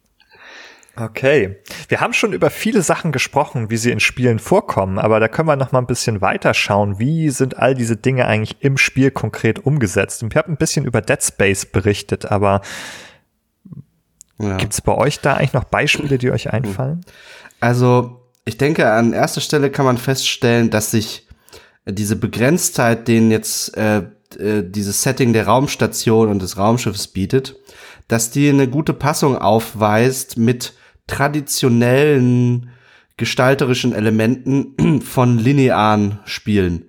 Speaker 1: Okay. Wir haben schon über viele Sachen gesprochen, wie sie in Spielen vorkommen, aber da können wir noch mal ein bisschen weiter schauen. Wie sind all diese Dinge eigentlich im Spiel konkret umgesetzt? Und wir haben ein bisschen über Dead Space berichtet, aber ja. gibt es bei euch da eigentlich noch Beispiele, die euch einfallen?
Speaker 3: Also, ich denke, an erster Stelle kann man feststellen, dass sich diese Begrenztheit, den jetzt äh, äh, dieses Setting der Raumstation und des Raumschiffs bietet, dass die eine gute Passung aufweist mit traditionellen gestalterischen Elementen von linearen Spielen.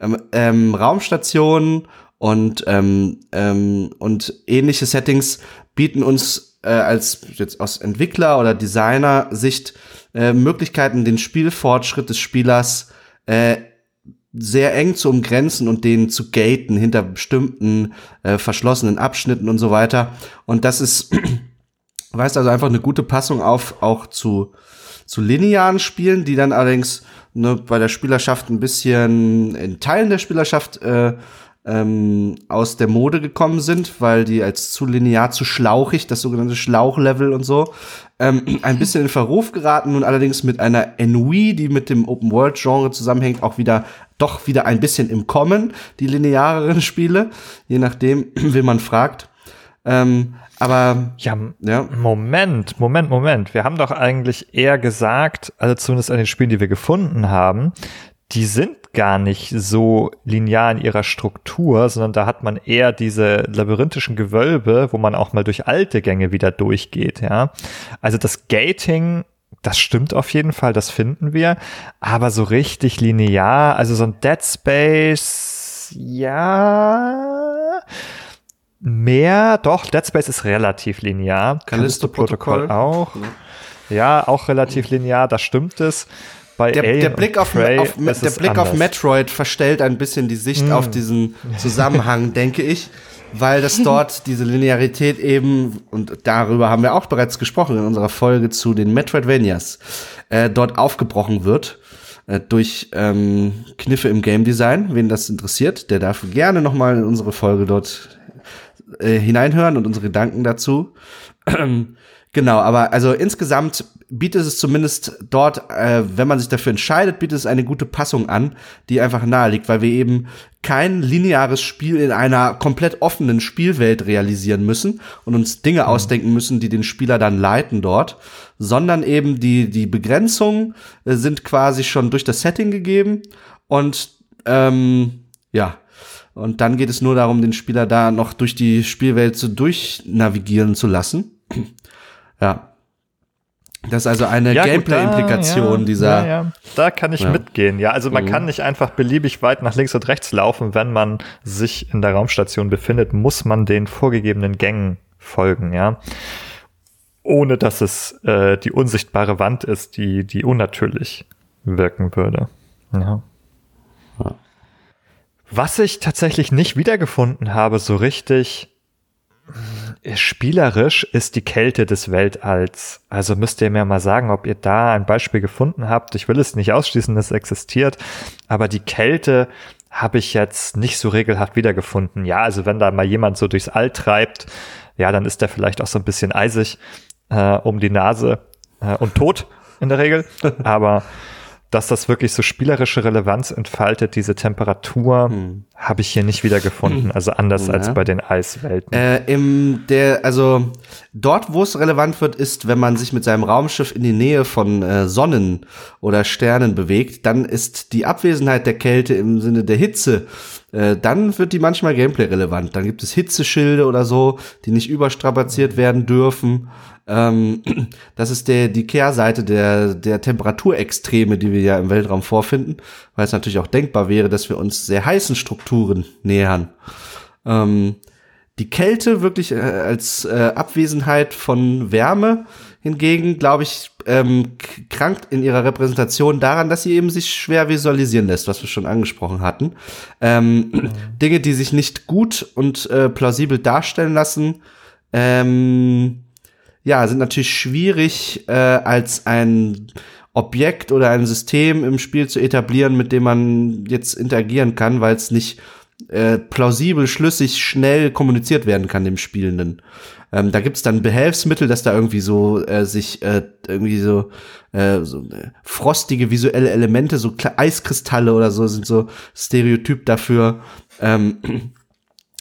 Speaker 3: Ähm, ähm, Raumstationen und, ähm, ähm, und ähnliche Settings bieten uns äh, als jetzt aus Entwickler- oder Designer-Sicht äh, Möglichkeiten, den Spielfortschritt des Spielers äh, sehr eng zu umgrenzen und den zu gaten hinter bestimmten äh, verschlossenen Abschnitten und so weiter. Und das ist Weißt also einfach eine gute Passung auf auch zu, zu linearen Spielen, die dann allerdings ne, bei der Spielerschaft ein bisschen in Teilen der Spielerschaft äh, ähm, aus der Mode gekommen sind, weil die als zu linear, zu schlauchig, das sogenannte Schlauchlevel und so, ähm, ein bisschen in Verruf geraten und allerdings mit einer Ennui, die mit dem Open-World-Genre zusammenhängt, auch wieder doch wieder ein bisschen im Kommen, die lineareren Spiele, je nachdem, wie man fragt. Ähm, aber
Speaker 1: ja, ja, Moment, Moment, Moment. Wir haben doch eigentlich eher gesagt, also zumindest an den Spielen, die wir gefunden haben, die sind gar nicht so linear in ihrer Struktur, sondern da hat man eher diese labyrinthischen Gewölbe, wo man auch mal durch alte Gänge wieder durchgeht, ja. Also das Gating, das stimmt auf jeden Fall, das finden wir, aber so richtig linear, also so ein Dead Space, ja, mehr, doch, Dead Space ist relativ linear.
Speaker 3: Callisto-Protokoll
Speaker 1: auch. Ja. ja, auch relativ linear, da stimmt es.
Speaker 3: Bei der, der Blick, auf, auf, der Blick auf Metroid verstellt ein bisschen die Sicht mm. auf diesen Zusammenhang, denke ich, weil das dort diese Linearität eben, und darüber haben wir auch bereits gesprochen in unserer Folge zu den Metroidvanias, äh, dort aufgebrochen wird äh, durch ähm, Kniffe im Game Design. Wen das interessiert, der darf gerne noch mal in unsere Folge dort äh, hineinhören und unsere Gedanken dazu. genau, aber also insgesamt bietet es zumindest dort, äh, wenn man sich dafür entscheidet, bietet es eine gute Passung an, die einfach nahe liegt, weil wir eben kein lineares Spiel in einer komplett offenen Spielwelt realisieren müssen und uns Dinge mhm. ausdenken müssen, die den Spieler dann leiten dort, sondern eben die, die Begrenzungen äh, sind quasi schon durch das Setting gegeben und ähm, ja, und dann geht es nur darum, den Spieler da noch durch die Spielwelt zu durchnavigieren zu lassen. ja. Das ist also eine ja, Gameplay-Implikation
Speaker 1: ja,
Speaker 3: dieser.
Speaker 1: Ja, ja. Da kann ich mitgehen. Ja, also man mhm. kann nicht einfach beliebig weit nach links und rechts laufen. Wenn man sich in der Raumstation befindet, muss man den vorgegebenen Gängen folgen, ja. Ohne dass es äh, die unsichtbare Wand ist, die, die unnatürlich wirken würde. Ja. Was ich tatsächlich nicht wiedergefunden habe, so richtig äh, spielerisch, ist die Kälte des Weltalls. Also müsst ihr mir mal sagen, ob ihr da ein Beispiel gefunden habt. Ich will es nicht ausschließen, dass es existiert, aber die Kälte habe ich jetzt nicht so regelhaft wiedergefunden. Ja, also wenn da mal jemand so durchs All treibt, ja, dann ist der vielleicht auch so ein bisschen eisig äh, um die Nase äh, und tot in der Regel. Aber dass das wirklich so spielerische Relevanz entfaltet, diese Temperatur, hm. habe ich hier nicht wieder gefunden, also anders ja. als bei den Eiswelten.
Speaker 3: Äh, im der, also dort, wo es relevant wird, ist, wenn man sich mit seinem Raumschiff in die Nähe von äh, Sonnen oder Sternen bewegt, dann ist die Abwesenheit der Kälte im Sinne der Hitze, äh, dann wird die manchmal Gameplay relevant. Dann gibt es Hitzeschilde oder so, die nicht überstrapaziert werden dürfen. Ähm, das ist der, die Kehrseite der, der Temperaturextreme, die wir ja im Weltraum vorfinden, weil es natürlich auch denkbar wäre, dass wir uns sehr heißen Strukturen nähern. Ähm, die Kälte wirklich äh, als äh, Abwesenheit von Wärme hingegen, glaube ich, ähm, krankt in ihrer Repräsentation daran, dass sie eben sich schwer visualisieren lässt, was wir schon angesprochen hatten. Ähm, mhm. Dinge, die sich nicht gut und äh, plausibel darstellen lassen, ähm, ja, sind natürlich schwierig äh, als ein Objekt oder ein System im Spiel zu etablieren, mit dem man jetzt interagieren kann, weil es nicht äh, plausibel, schlüssig, schnell kommuniziert werden kann dem Spielenden. Ähm, da gibt's dann Behelfsmittel, dass da irgendwie so äh, sich äh, irgendwie so, äh, so äh, frostige visuelle Elemente, so Eiskristalle oder so sind so Stereotyp dafür. Ähm,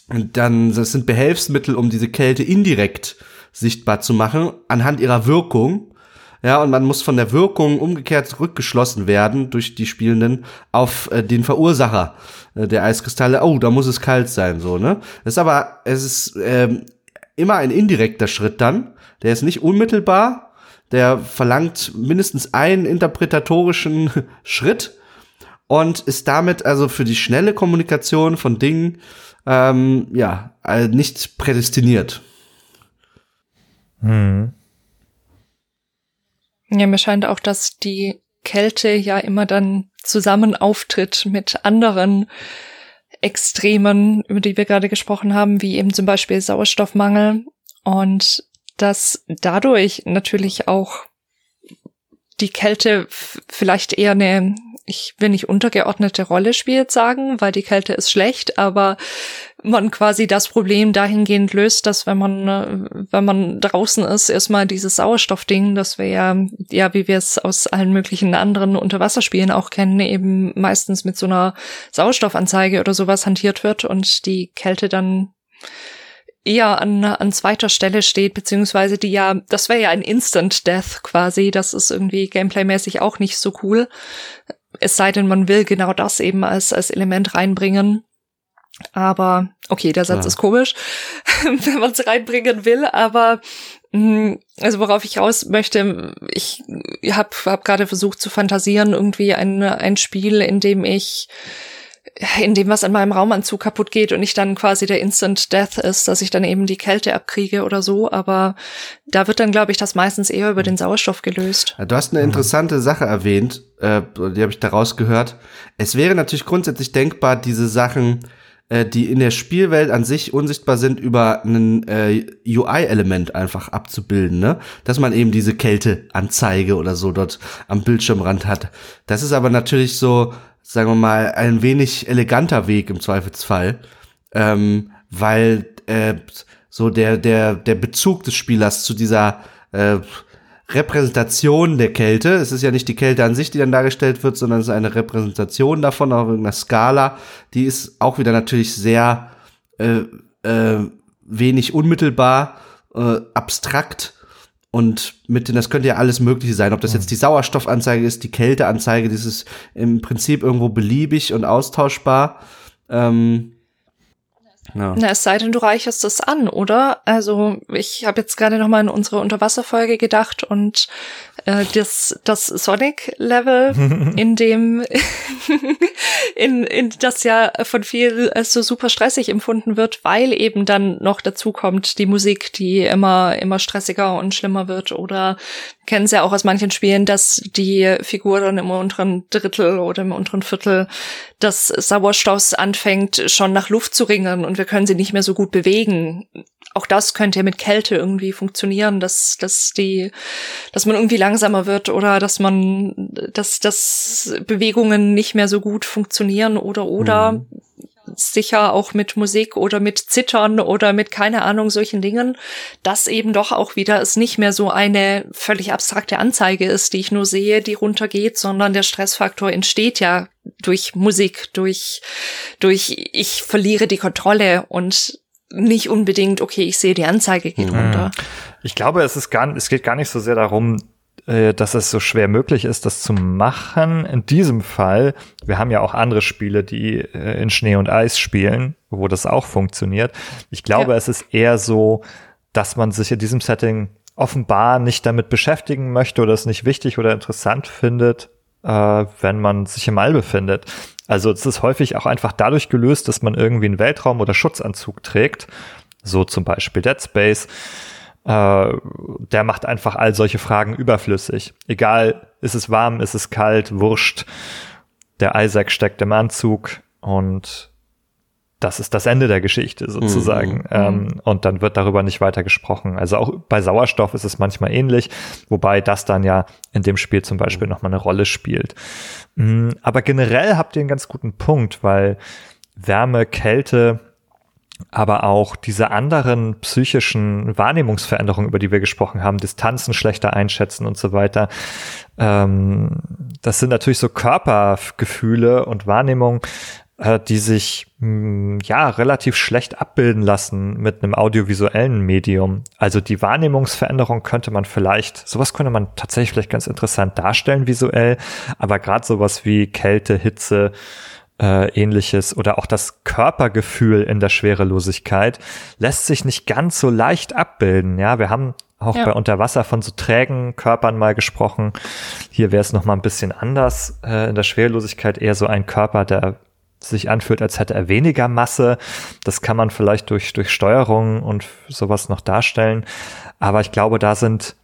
Speaker 3: dann das sind Behelfsmittel, um diese Kälte indirekt sichtbar zu machen anhand ihrer Wirkung. Ja, und man muss von der Wirkung umgekehrt zurückgeschlossen werden durch die Spielenden auf äh, den Verursacher äh, der Eiskristalle. Oh, da muss es kalt sein, so, ne? Das ist aber, es ist ähm, immer ein indirekter Schritt dann. Der ist nicht unmittelbar. Der verlangt mindestens einen interpretatorischen Schritt und ist damit also für die schnelle Kommunikation von Dingen ähm, ja nicht prädestiniert.
Speaker 2: Hm. Ja, mir scheint auch, dass die Kälte ja immer dann zusammen auftritt mit anderen Extremen, über die wir gerade gesprochen haben, wie eben zum Beispiel Sauerstoffmangel und dass dadurch natürlich auch die Kälte vielleicht eher eine, ich will nicht untergeordnete Rolle spielt sagen, weil die Kälte ist schlecht, aber man quasi das Problem dahingehend löst, dass wenn man, äh, wenn man draußen ist, erstmal dieses Sauerstoffding, das wir ja, ja, wie wir es aus allen möglichen anderen Unterwasserspielen auch kennen, eben meistens mit so einer Sauerstoffanzeige oder sowas hantiert wird und die Kälte dann eher an, an zweiter Stelle steht, beziehungsweise die ja, das wäre ja ein Instant Death quasi, das ist irgendwie gameplaymäßig auch nicht so cool. Es sei denn, man will genau das eben als, als Element reinbringen. Aber, okay, der Satz ja. ist komisch, wenn man es reinbringen will, aber hm, also worauf ich raus möchte, ich habe hab gerade versucht zu fantasieren, irgendwie ein, ein Spiel, in dem ich in dem was an meinem Raumanzug kaputt geht und nicht dann quasi der Instant Death ist, dass ich dann eben die Kälte abkriege oder so, aber da wird dann, glaube ich, das meistens eher über den Sauerstoff gelöst.
Speaker 3: Du hast eine interessante Sache erwähnt, äh, die habe ich daraus gehört. Es wäre natürlich grundsätzlich denkbar, diese Sachen, äh, die in der Spielwelt an sich unsichtbar sind, über ein äh, UI-Element einfach abzubilden, ne? Dass man eben diese Kälteanzeige oder so dort am Bildschirmrand hat. Das ist aber natürlich so sagen wir mal, ein wenig eleganter Weg im Zweifelsfall, ähm, weil äh, so der, der, der Bezug des Spielers zu dieser äh, Repräsentation der Kälte, es ist ja nicht die Kälte an sich, die dann dargestellt wird, sondern es ist eine Repräsentation davon auf irgendeiner Skala, die ist auch wieder natürlich sehr äh, äh, wenig unmittelbar, äh, abstrakt und mit, das könnte ja alles Mögliche sein. Ob das jetzt die Sauerstoffanzeige ist, die Kälteanzeige, das ist im Prinzip irgendwo beliebig und austauschbar. Ähm,
Speaker 2: ja. Na, es sei denn, du reicherst es an, oder? Also ich habe jetzt gerade noch mal in unsere Unterwasserfolge gedacht und äh, das, das Sonic-Level, in dem in, in das ja von vielen als so super stressig empfunden wird, weil eben dann noch dazu kommt die Musik, die immer immer stressiger und schlimmer wird. Oder kennen es ja auch aus manchen Spielen, dass die Figur dann im unteren Drittel oder im unteren Viertel des Sauerstoffs anfängt, schon nach Luft zu ringen und wir können sie nicht mehr so gut bewegen. Auch das könnte ja mit Kälte irgendwie funktionieren, dass, dass die, dass man irgendwie langsamer wird oder dass man, dass, dass Bewegungen nicht mehr so gut funktionieren oder, oder mhm sicher auch mit Musik oder mit Zittern oder mit keine Ahnung solchen Dingen, dass eben doch auch wieder es nicht mehr so eine völlig abstrakte Anzeige ist, die ich nur sehe, die runtergeht, sondern der Stressfaktor entsteht ja durch Musik, durch, durch ich verliere die Kontrolle und nicht unbedingt, okay, ich sehe die Anzeige geht mhm. runter.
Speaker 1: Ich glaube, es ist gar, es geht gar nicht so sehr darum, dass es so schwer möglich ist, das zu machen. In diesem Fall, wir haben ja auch andere Spiele, die äh, in Schnee und Eis spielen, wo das auch funktioniert. Ich glaube, ja. es ist eher so, dass man sich in diesem Setting offenbar nicht damit beschäftigen möchte oder es nicht wichtig oder interessant findet, äh, wenn man sich im All befindet. Also es ist häufig auch einfach dadurch gelöst, dass man irgendwie einen Weltraum- oder Schutzanzug trägt. So zum Beispiel Dead Space. Äh, der macht einfach all solche Fragen überflüssig. Egal, ist es warm, ist es kalt, wurscht. Der Isaac steckt im Anzug und das ist das Ende der Geschichte sozusagen. Mhm. Ähm, und dann wird darüber nicht weiter gesprochen. Also auch bei Sauerstoff ist es manchmal ähnlich, wobei das dann ja in dem Spiel zum Beispiel mhm. nochmal eine Rolle spielt. Mhm, aber generell habt ihr einen ganz guten Punkt, weil Wärme, Kälte, aber auch diese anderen psychischen Wahrnehmungsveränderungen, über die wir gesprochen haben, Distanzen schlechter einschätzen und so weiter, ähm, das sind natürlich so Körpergefühle und Wahrnehmungen, äh, die sich mh, hm, ja relativ schlecht abbilden lassen mit einem audiovisuellen Medium. Also die Wahrnehmungsveränderung könnte man vielleicht, sowas könnte man tatsächlich vielleicht ganz interessant darstellen visuell, aber gerade sowas wie Kälte, Hitze, äh, ähnliches oder auch das Körpergefühl in der Schwerelosigkeit lässt sich nicht ganz so leicht abbilden. Ja, wir haben auch ja. bei Unterwasser von so trägen Körpern mal gesprochen. Hier wäre es noch mal ein bisschen anders. Äh, in der Schwerelosigkeit eher so ein Körper, der sich anfühlt, als hätte er weniger Masse. Das kann man vielleicht durch, durch Steuerung und sowas noch darstellen. Aber ich glaube, da sind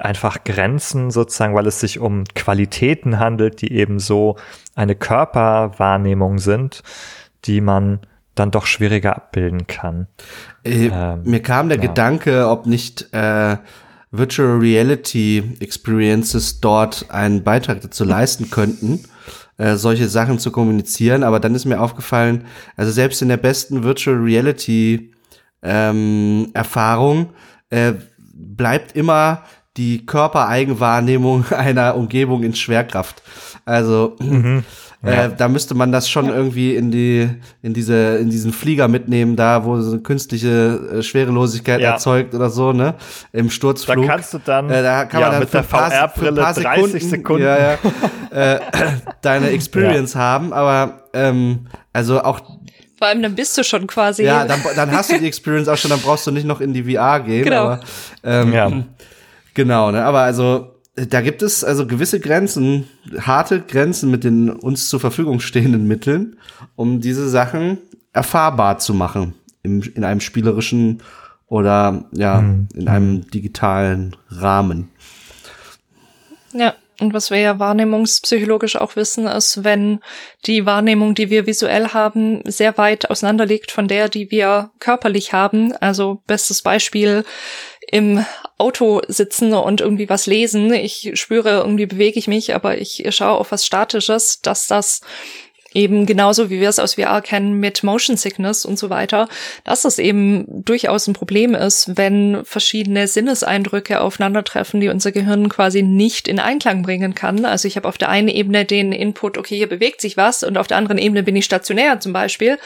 Speaker 1: einfach Grenzen sozusagen, weil es sich um Qualitäten handelt, die eben so eine Körperwahrnehmung sind, die man dann doch schwieriger abbilden kann.
Speaker 3: Äh, ähm, mir kam der ja. Gedanke, ob nicht äh, Virtual Reality Experiences dort einen Beitrag dazu leisten könnten äh, solche Sachen zu kommunizieren. Aber dann ist mir aufgefallen, also selbst in der besten Virtual Reality ähm, Erfahrung äh, bleibt immer die Körpereigenwahrnehmung einer Umgebung in Schwerkraft. Also mhm. Äh, da müsste man das schon ja. irgendwie in die in diese in diesen Flieger mitnehmen, da wo so eine künstliche äh, Schwerelosigkeit ja. erzeugt oder so, ne? Im Sturzflug.
Speaker 1: Da kannst du dann
Speaker 3: äh, da kann man dann
Speaker 1: mit der VR-Brille 30 Sekunden, Sekunden
Speaker 3: ja, ja, äh, deine Experience haben, aber ähm, also auch
Speaker 2: vor allem, dann bist du schon quasi.
Speaker 3: Ja, dann, dann hast du die Experience auch schon, dann brauchst du nicht noch in die VR gehen. Genau. Aber, ähm, ja. Genau, ne? Aber also da gibt es also gewisse Grenzen, harte Grenzen mit den uns zur Verfügung stehenden Mitteln, um diese Sachen erfahrbar zu machen im, in einem spielerischen oder ja, mhm. in einem digitalen Rahmen.
Speaker 2: Ja, und was wir ja wahrnehmungspsychologisch auch wissen, ist, wenn die Wahrnehmung, die wir visuell haben, sehr weit auseinander liegt von der, die wir körperlich haben. Also bestes Beispiel im Auto sitzen und irgendwie was lesen. Ich spüre, irgendwie bewege ich mich, aber ich schaue auf was Statisches, dass das eben genauso wie wir es aus VR kennen mit Motion Sickness und so weiter, dass es eben durchaus ein Problem ist, wenn verschiedene Sinneseindrücke aufeinandertreffen, die unser Gehirn quasi nicht in Einklang bringen kann. Also ich habe auf der einen Ebene den Input, okay, hier bewegt sich was und auf der anderen Ebene bin ich stationär zum Beispiel,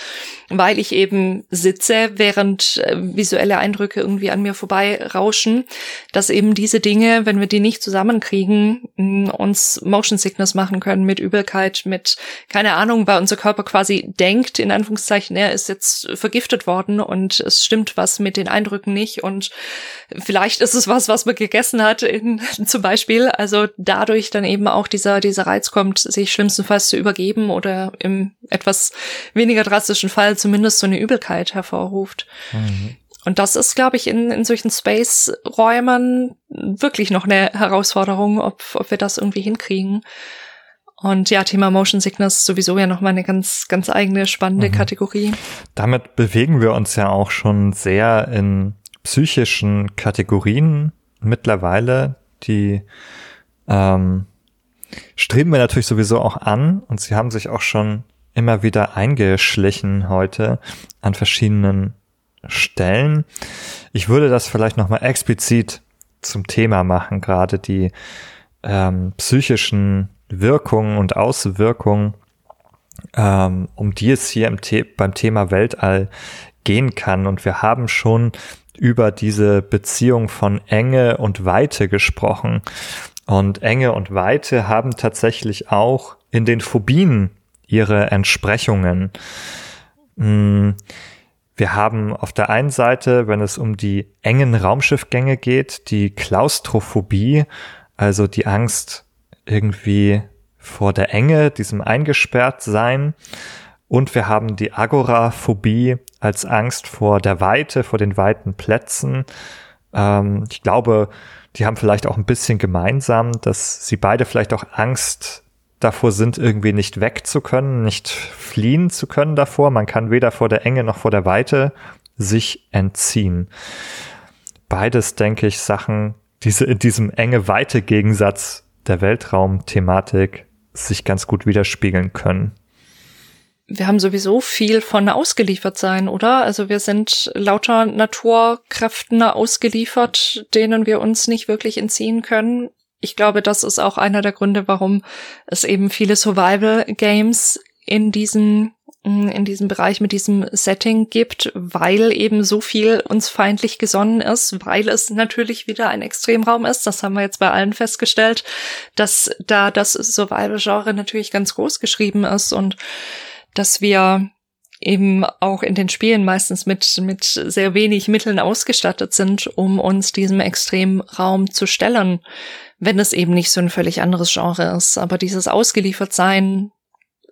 Speaker 2: weil ich eben sitze, während äh, visuelle Eindrücke irgendwie an mir vorbei rauschen, dass eben diese Dinge, wenn wir die nicht zusammenkriegen, uns Motion Sickness machen können mit Übelkeit, mit keine Ahnung, Ahnung, weil unser Körper quasi denkt, in Anführungszeichen, er ist jetzt vergiftet worden und es stimmt was mit den Eindrücken nicht und vielleicht ist es was, was man gegessen hat, in, zum Beispiel. Also dadurch dann eben auch dieser, dieser Reiz kommt, sich schlimmstenfalls zu übergeben oder im etwas weniger drastischen Fall zumindest so eine Übelkeit hervorruft. Mhm. Und das ist, glaube ich, in, in solchen Space-Räumen wirklich noch eine Herausforderung, ob, ob wir das irgendwie hinkriegen. Und ja, Thema Motion Sickness sowieso ja nochmal eine ganz, ganz eigene spannende mhm. Kategorie.
Speaker 1: Damit bewegen wir uns ja auch schon sehr in psychischen Kategorien mittlerweile, die ähm, streben wir natürlich sowieso auch an und sie haben sich auch schon immer wieder eingeschlichen heute an verschiedenen Stellen. Ich würde das vielleicht nochmal explizit zum Thema machen, gerade die ähm, psychischen Wirkungen und Auswirkungen ähm, um die es hier im The beim Thema Weltall gehen kann. Und wir haben schon über diese Beziehung von Enge und Weite gesprochen. Und Enge und Weite haben tatsächlich auch in den Phobien ihre Entsprechungen. Hm, wir haben auf der einen Seite, wenn es um die engen Raumschiffgänge geht, die Klaustrophobie, also die Angst irgendwie vor der Enge, diesem Eingesperrtsein. Und wir haben die Agoraphobie als Angst vor der Weite, vor den weiten Plätzen. Ähm, ich glaube, die haben vielleicht auch ein bisschen gemeinsam, dass sie beide vielleicht auch Angst davor sind, irgendwie nicht weg zu können, nicht fliehen zu können davor. Man kann weder vor der Enge noch vor der Weite sich entziehen. Beides, denke ich, Sachen, diese in diesem enge Weite Gegensatz der Weltraumthematik sich ganz gut widerspiegeln können.
Speaker 2: Wir haben sowieso viel von ausgeliefert sein, oder? Also wir sind lauter Naturkräften ausgeliefert, denen wir uns nicht wirklich entziehen können. Ich glaube, das ist auch einer der Gründe, warum es eben viele Survival Games in diesem in diesem Bereich mit diesem Setting gibt, weil eben so viel uns feindlich gesonnen ist, weil es natürlich wieder ein Extremraum ist. Das haben wir jetzt bei allen festgestellt, dass da das Survival-Genre natürlich ganz groß geschrieben ist und dass wir eben auch in den Spielen meistens mit, mit sehr wenig Mitteln ausgestattet sind, um uns diesem Extremraum zu stellen, wenn es eben nicht so ein völlig anderes Genre ist. Aber dieses Ausgeliefertsein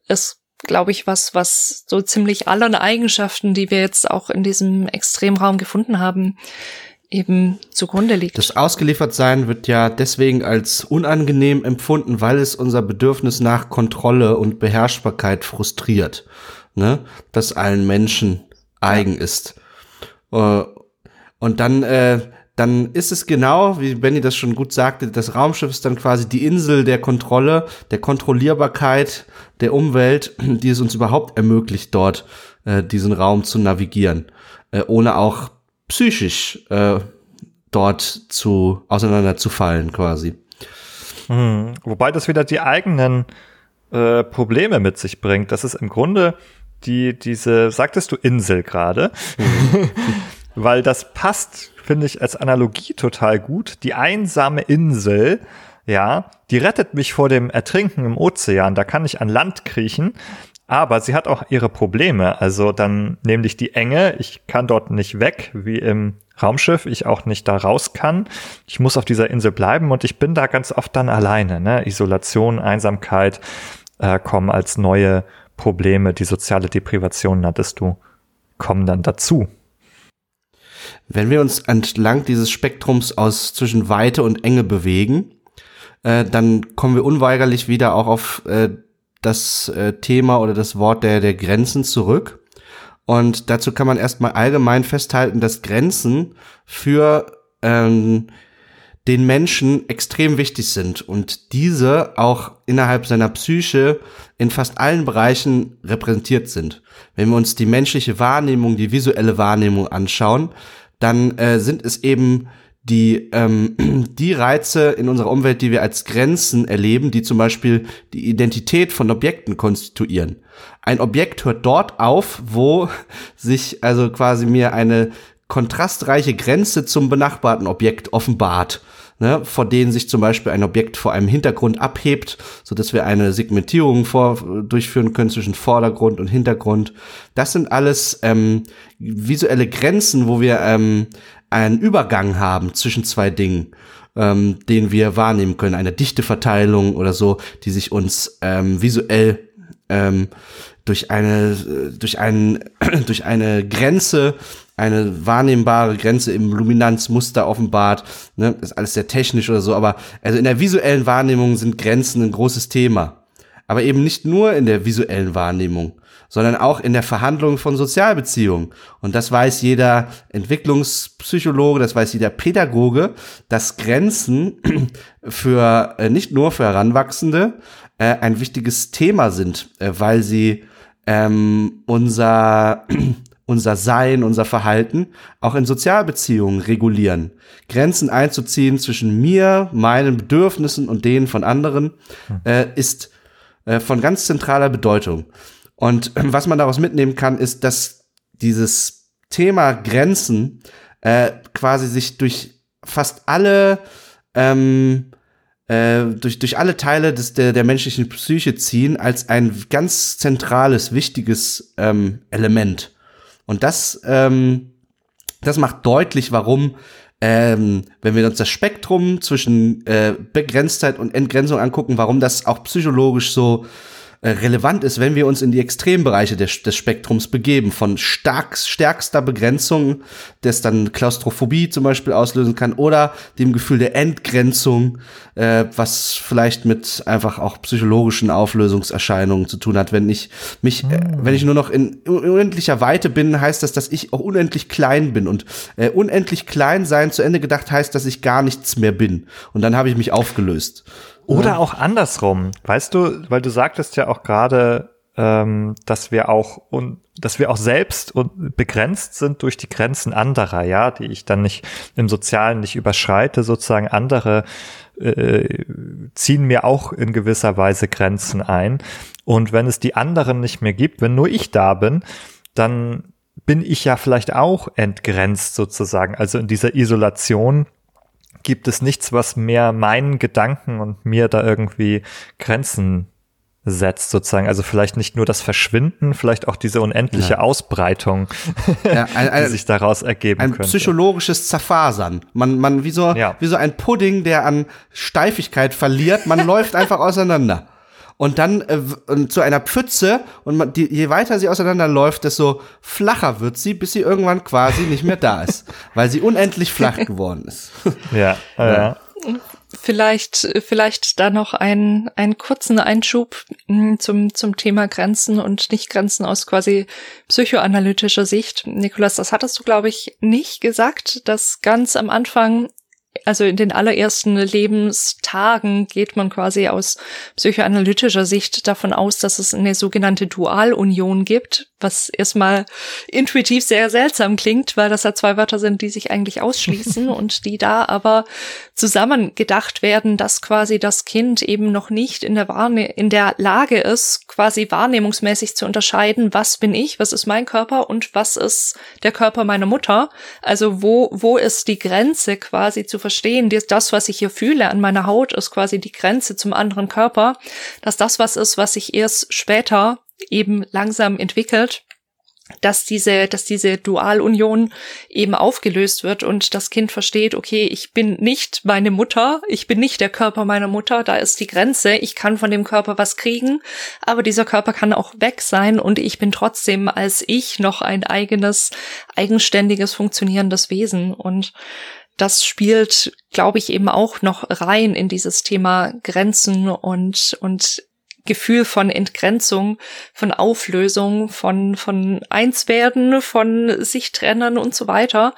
Speaker 2: ist glaube ich, was, was so ziemlich allen Eigenschaften, die wir jetzt auch in diesem Extremraum gefunden haben, eben zugrunde liegt.
Speaker 3: Das Ausgeliefertsein wird ja deswegen als unangenehm empfunden, weil es unser Bedürfnis nach Kontrolle und Beherrschbarkeit frustriert, ne? Das allen Menschen eigen ist. Äh, und dann äh, dann ist es genau, wie Benny das schon gut sagte, das Raumschiff ist dann quasi die Insel der Kontrolle, der Kontrollierbarkeit der Umwelt, die es uns überhaupt ermöglicht, dort äh, diesen Raum zu navigieren, äh, ohne auch psychisch äh, dort zu auseinanderzufallen quasi.
Speaker 1: Hm, wobei das wieder die eigenen äh, Probleme mit sich bringt. Das ist im Grunde die diese sagtest du Insel gerade, mhm. weil das passt finde ich als Analogie total gut. Die einsame Insel, ja, die rettet mich vor dem Ertrinken im Ozean. Da kann ich an Land kriechen. Aber sie hat auch ihre Probleme. Also dann nämlich die Enge. Ich kann dort nicht weg, wie im Raumschiff. Ich auch nicht da raus kann. Ich muss auf dieser Insel bleiben und ich bin da ganz oft dann alleine. Ne? Isolation, Einsamkeit äh, kommen als neue Probleme. Die soziale Deprivation hattest du, kommen dann dazu.
Speaker 3: Wenn wir uns entlang dieses Spektrums aus zwischen Weite und Enge bewegen, äh, dann kommen wir unweigerlich wieder auch auf äh, das äh, Thema oder das Wort der, der Grenzen zurück. Und dazu kann man erstmal allgemein festhalten, dass Grenzen für ähm, den Menschen extrem wichtig sind und diese auch innerhalb seiner Psyche in fast allen Bereichen repräsentiert sind. Wenn wir uns die menschliche Wahrnehmung, die visuelle Wahrnehmung anschauen, dann äh, sind es eben die, ähm, die Reize in unserer Umwelt, die wir als Grenzen erleben, die zum Beispiel die Identität von Objekten konstituieren. Ein Objekt hört dort auf, wo sich also quasi mir eine kontrastreiche Grenze zum benachbarten Objekt offenbart ne, vor denen sich zum Beispiel ein Objekt vor einem Hintergrund abhebt, so dass wir eine Segmentierung vor, durchführen können zwischen Vordergrund und Hintergrund. Das sind alles ähm, visuelle Grenzen, wo wir ähm, einen Übergang haben zwischen zwei Dingen, ähm, den wir wahrnehmen können, eine Dichteverteilung oder so, die sich uns ähm, visuell ähm, durch eine durch einen durch eine Grenze eine wahrnehmbare Grenze im Luminanzmuster offenbart. Ne? Ist alles sehr technisch oder so, aber also in der visuellen Wahrnehmung sind Grenzen ein großes Thema. Aber eben nicht nur in der visuellen Wahrnehmung, sondern auch in der Verhandlung von Sozialbeziehungen. Und das weiß jeder Entwicklungspsychologe, das weiß jeder Pädagoge, dass Grenzen für äh, nicht nur für Heranwachsende äh, ein wichtiges Thema sind, äh, weil sie ähm, unser unser Sein, unser Verhalten auch in Sozialbeziehungen regulieren. Grenzen einzuziehen zwischen mir, meinen Bedürfnissen und denen von anderen hm. äh, ist äh, von ganz zentraler Bedeutung. Und was man daraus mitnehmen kann, ist, dass dieses Thema Grenzen äh, quasi sich durch fast alle ähm, äh, durch, durch alle Teile des, der, der menschlichen Psyche ziehen als ein ganz zentrales, wichtiges ähm, Element. Und das, ähm, das macht deutlich, warum, ähm, wenn wir uns das Spektrum zwischen äh, Begrenztheit und Entgrenzung angucken, warum das auch psychologisch so relevant ist, wenn wir uns in die Extrembereiche des, des Spektrums begeben, von stark, stärkster Begrenzung, das dann Klaustrophobie zum Beispiel auslösen kann, oder dem Gefühl der Entgrenzung, äh, was vielleicht mit einfach auch psychologischen Auflösungserscheinungen zu tun hat. Wenn ich mich, äh, ah. wenn ich nur noch in unendlicher Weite bin, heißt das, dass ich auch unendlich klein bin. Und äh, unendlich klein sein zu Ende gedacht heißt, dass ich gar nichts mehr bin. Und dann habe ich mich aufgelöst.
Speaker 1: Oder ja. auch andersrum. Weißt du, weil du sagtest ja auch gerade, ähm, dass wir auch und dass wir auch selbst und begrenzt sind durch die Grenzen anderer, ja, die ich dann nicht im Sozialen nicht überschreite, sozusagen andere äh, ziehen mir auch in gewisser Weise Grenzen ein. Und wenn es die anderen nicht mehr gibt, wenn nur ich da bin, dann bin ich ja vielleicht auch entgrenzt sozusagen, also in dieser Isolation gibt es nichts, was mehr meinen Gedanken und mir da irgendwie Grenzen setzt sozusagen. Also vielleicht nicht nur das Verschwinden, vielleicht auch diese unendliche ja. Ausbreitung, ja, ein, ein, die sich daraus ergeben
Speaker 3: ein
Speaker 1: könnte.
Speaker 3: Ein psychologisches Zerfasern. Man, man wie so, ja. wie so ein Pudding, der an Steifigkeit verliert. Man läuft einfach auseinander und dann äh, zu einer Pfütze und man, die, je weiter sie auseinanderläuft, desto flacher wird sie, bis sie irgendwann quasi nicht mehr da ist, weil sie unendlich flach geworden ist.
Speaker 1: ja, ja.
Speaker 2: Vielleicht, vielleicht da noch ein, einen kurzen Einschub hm, zum, zum Thema Grenzen und Nicht-Grenzen aus quasi psychoanalytischer Sicht. Nikolas, das hattest du, glaube ich, nicht gesagt, dass ganz am Anfang also in den allerersten Lebenstagen geht man quasi aus psychoanalytischer Sicht davon aus, dass es eine sogenannte Dualunion gibt, was erstmal intuitiv sehr seltsam klingt, weil das ja zwei Wörter sind, die sich eigentlich ausschließen und die da aber zusammen gedacht werden, dass quasi das Kind eben noch nicht in der Wahrne in der Lage ist, quasi wahrnehmungsmäßig zu unterscheiden, was bin ich, was ist mein Körper und was ist der Körper meiner Mutter. Also wo, wo ist die Grenze quasi zu verstehen, das, was ich hier fühle an meiner Haut, ist quasi die Grenze zum anderen Körper, dass das was ist, was sich erst später eben langsam entwickelt dass diese, dass diese Dualunion eben aufgelöst wird und das Kind versteht, okay, ich bin nicht meine Mutter, ich bin nicht der Körper meiner Mutter, da ist die Grenze, ich kann von dem Körper was kriegen, aber dieser Körper kann auch weg sein und ich bin trotzdem als ich noch ein eigenes, eigenständiges, funktionierendes Wesen. Und das spielt, glaube ich, eben auch noch rein in dieses Thema Grenzen und, und Gefühl von Entgrenzung, von Auflösung, von, von Einswerden, von sich trennen und so weiter.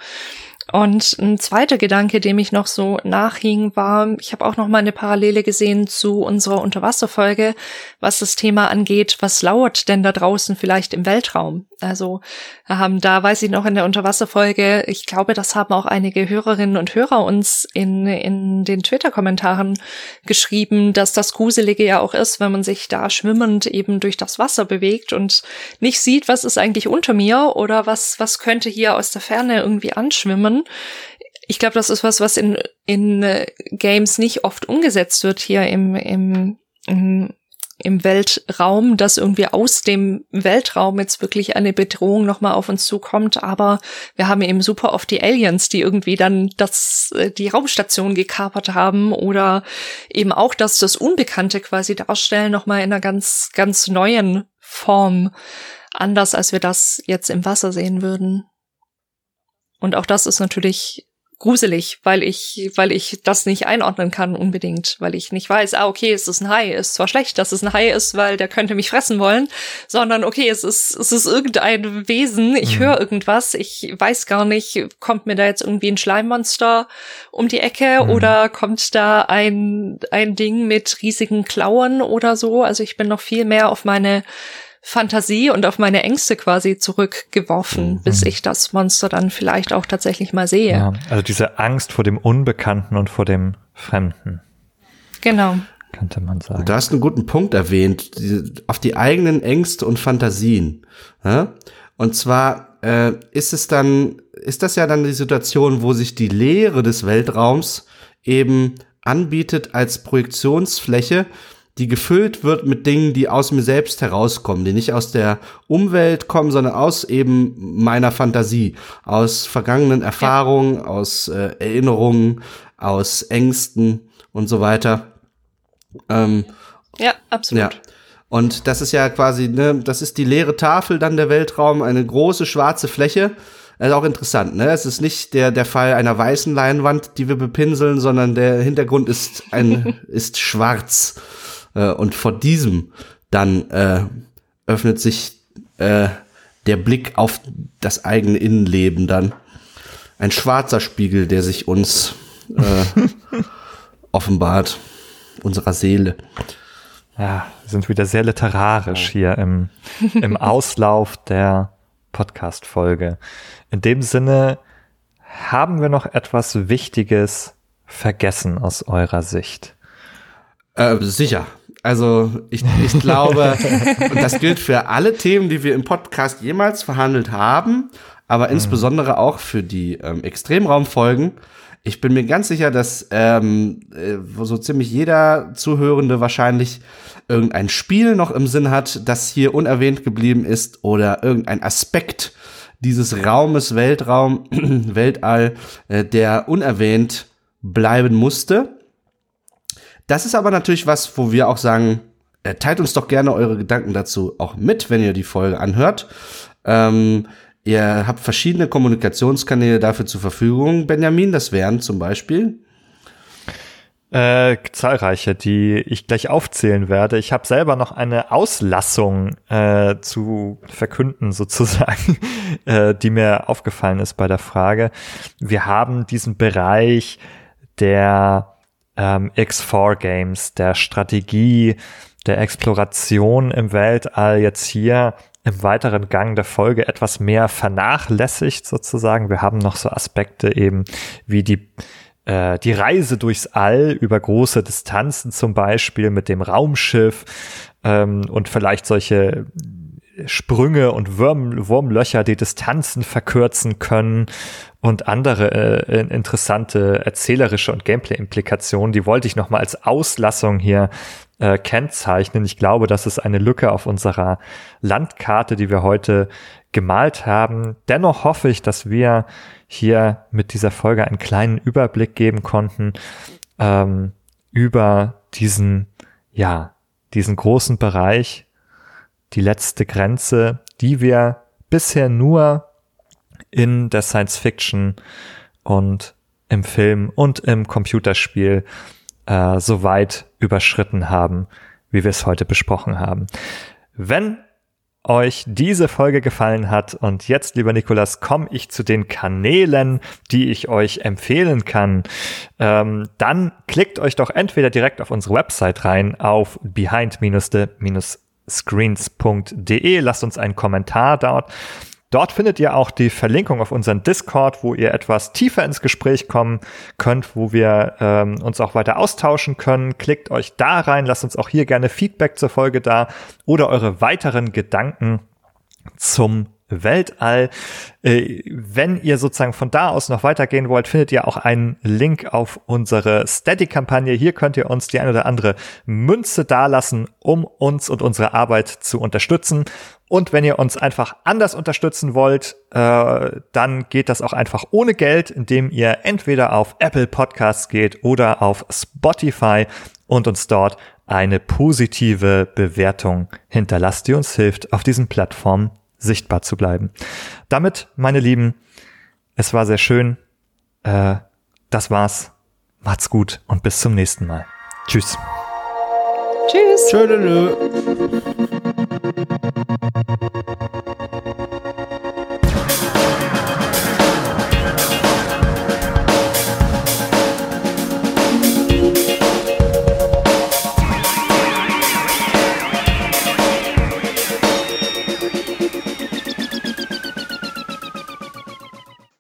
Speaker 2: Und ein zweiter Gedanke, dem ich noch so nachhing, war, ich habe auch noch mal eine Parallele gesehen zu unserer Unterwasserfolge, was das Thema angeht, was lauert denn da draußen vielleicht im Weltraum? Also ähm, da weiß ich noch in der Unterwasserfolge, ich glaube, das haben auch einige Hörerinnen und Hörer uns in, in den Twitter-Kommentaren geschrieben, dass das Gruselige ja auch ist, wenn man sich da schwimmend eben durch das Wasser bewegt und nicht sieht, was ist eigentlich unter mir oder was, was könnte hier aus der Ferne irgendwie anschwimmen. Ich glaube, das ist was, was in, in äh, Games nicht oft umgesetzt wird hier im, im, im im Weltraum, dass irgendwie aus dem Weltraum jetzt wirklich eine Bedrohung nochmal auf uns zukommt. Aber wir haben eben super oft die Aliens, die irgendwie dann das, äh, die Raumstation gekapert haben oder eben auch, dass das Unbekannte quasi darstellen, nochmal in einer ganz, ganz neuen Form. Anders als wir das jetzt im Wasser sehen würden. Und auch das ist natürlich gruselig, weil ich, weil ich das nicht einordnen kann unbedingt, weil ich nicht weiß, ah, okay, es ist ein Hai, ist zwar schlecht, dass es ein Hai ist, weil der könnte mich fressen wollen, sondern okay, es ist, es ist irgendein Wesen, ich mhm. höre irgendwas, ich weiß gar nicht, kommt mir da jetzt irgendwie ein Schleimmonster um die Ecke mhm. oder kommt da ein, ein Ding mit riesigen Klauen oder so, also ich bin noch viel mehr auf meine Fantasie und auf meine Ängste quasi zurückgeworfen, mhm. bis ich das Monster dann vielleicht auch tatsächlich mal sehe. Ja,
Speaker 1: also diese Angst vor dem Unbekannten und vor dem Fremden.
Speaker 2: Genau.
Speaker 1: könnte man sagen.
Speaker 3: Du hast einen guten Punkt erwähnt, die, auf die eigenen Ängste und Fantasien. Ja? Und zwar äh, ist es dann, ist das ja dann die Situation, wo sich die Leere des Weltraums eben anbietet als Projektionsfläche, die gefüllt wird mit Dingen, die aus mir selbst herauskommen, die nicht aus der Umwelt kommen, sondern aus eben meiner Fantasie, aus vergangenen Erfahrungen, ja. aus äh, Erinnerungen, aus Ängsten und so weiter.
Speaker 2: Ähm, ja, absolut. Ja.
Speaker 3: Und das ist ja quasi, ne, das ist die leere Tafel dann der Weltraum, eine große schwarze Fläche. Das ist auch interessant, ne? Es ist nicht der, der Fall einer weißen Leinwand, die wir bepinseln, sondern der Hintergrund ist ein, ist schwarz. Äh, und vor diesem dann äh, öffnet sich äh, der Blick auf das eigene Innenleben dann. Ein schwarzer Spiegel, der sich uns äh, offenbart, unserer Seele.
Speaker 1: Ja, wir sind wieder sehr literarisch hier im, im Auslauf der Podcast-Folge. In dem Sinne haben wir noch etwas Wichtiges vergessen aus eurer Sicht.
Speaker 3: Äh, sicher. Also ich, ich glaube, und das gilt für alle Themen, die wir im Podcast jemals verhandelt haben, aber mhm. insbesondere auch für die ähm, Extremraumfolgen. Ich bin mir ganz sicher, dass ähm, äh, so ziemlich jeder Zuhörende wahrscheinlich irgendein Spiel noch im Sinn hat, das hier unerwähnt geblieben ist oder irgendein Aspekt dieses Raumes, Weltraum, Weltall, äh, der unerwähnt bleiben musste. Das ist aber natürlich was, wo wir auch sagen, äh, teilt uns doch gerne eure Gedanken dazu auch mit, wenn ihr die Folge anhört. Ähm, Ihr habt verschiedene Kommunikationskanäle dafür zur Verfügung, Benjamin. Das wären zum Beispiel
Speaker 1: äh, zahlreiche, die ich gleich aufzählen werde. Ich habe selber noch eine Auslassung äh, zu verkünden, sozusagen, äh, die mir aufgefallen ist bei der Frage. Wir haben diesen Bereich der ähm, X4 Games, der Strategie, der Exploration im Weltall jetzt hier im weiteren Gang der Folge etwas mehr vernachlässigt sozusagen. Wir haben noch so Aspekte eben wie die äh, die Reise durchs All über große Distanzen zum Beispiel mit dem Raumschiff ähm, und vielleicht solche Sprünge und Wurm, Wurmlöcher, die Distanzen verkürzen können und andere äh, interessante erzählerische und Gameplay-Implikationen, die wollte ich nochmal als Auslassung hier äh, kennzeichnen. Ich glaube, das ist eine Lücke auf unserer Landkarte, die wir heute gemalt haben. Dennoch hoffe ich, dass wir hier mit dieser Folge einen kleinen Überblick geben konnten ähm, über diesen, ja, diesen großen Bereich, die letzte Grenze, die wir bisher nur in der Science Fiction und im Film und im Computerspiel äh, so weit überschritten haben, wie wir es heute besprochen haben. Wenn euch diese Folge gefallen hat und jetzt, lieber Nikolas, komme ich zu den Kanälen, die ich euch empfehlen kann, ähm, dann klickt euch doch entweder direkt auf unsere Website rein auf behind-the-screens.de, lasst uns einen Kommentar dort Dort findet ihr auch die Verlinkung auf unseren Discord, wo ihr etwas tiefer ins Gespräch kommen könnt, wo wir ähm, uns auch weiter austauschen können. Klickt euch da rein, lasst uns auch hier gerne Feedback zur Folge da oder eure weiteren Gedanken zum Weltall. Äh, wenn ihr sozusagen von da aus noch weitergehen wollt, findet ihr auch einen Link auf unsere Steady-Kampagne. Hier könnt ihr uns die eine oder andere Münze dalassen, um uns und unsere Arbeit zu unterstützen. Und wenn ihr uns einfach anders unterstützen wollt, äh, dann geht das auch einfach ohne Geld, indem ihr entweder auf Apple Podcasts geht oder auf Spotify und uns dort eine positive Bewertung hinterlasst, die uns hilft, auf diesen Plattformen sichtbar zu bleiben. Damit, meine Lieben, es war sehr schön. Äh, das war's. Macht's gut und bis zum nächsten Mal. Tschüss.
Speaker 2: Tschüss.
Speaker 3: Tschüss.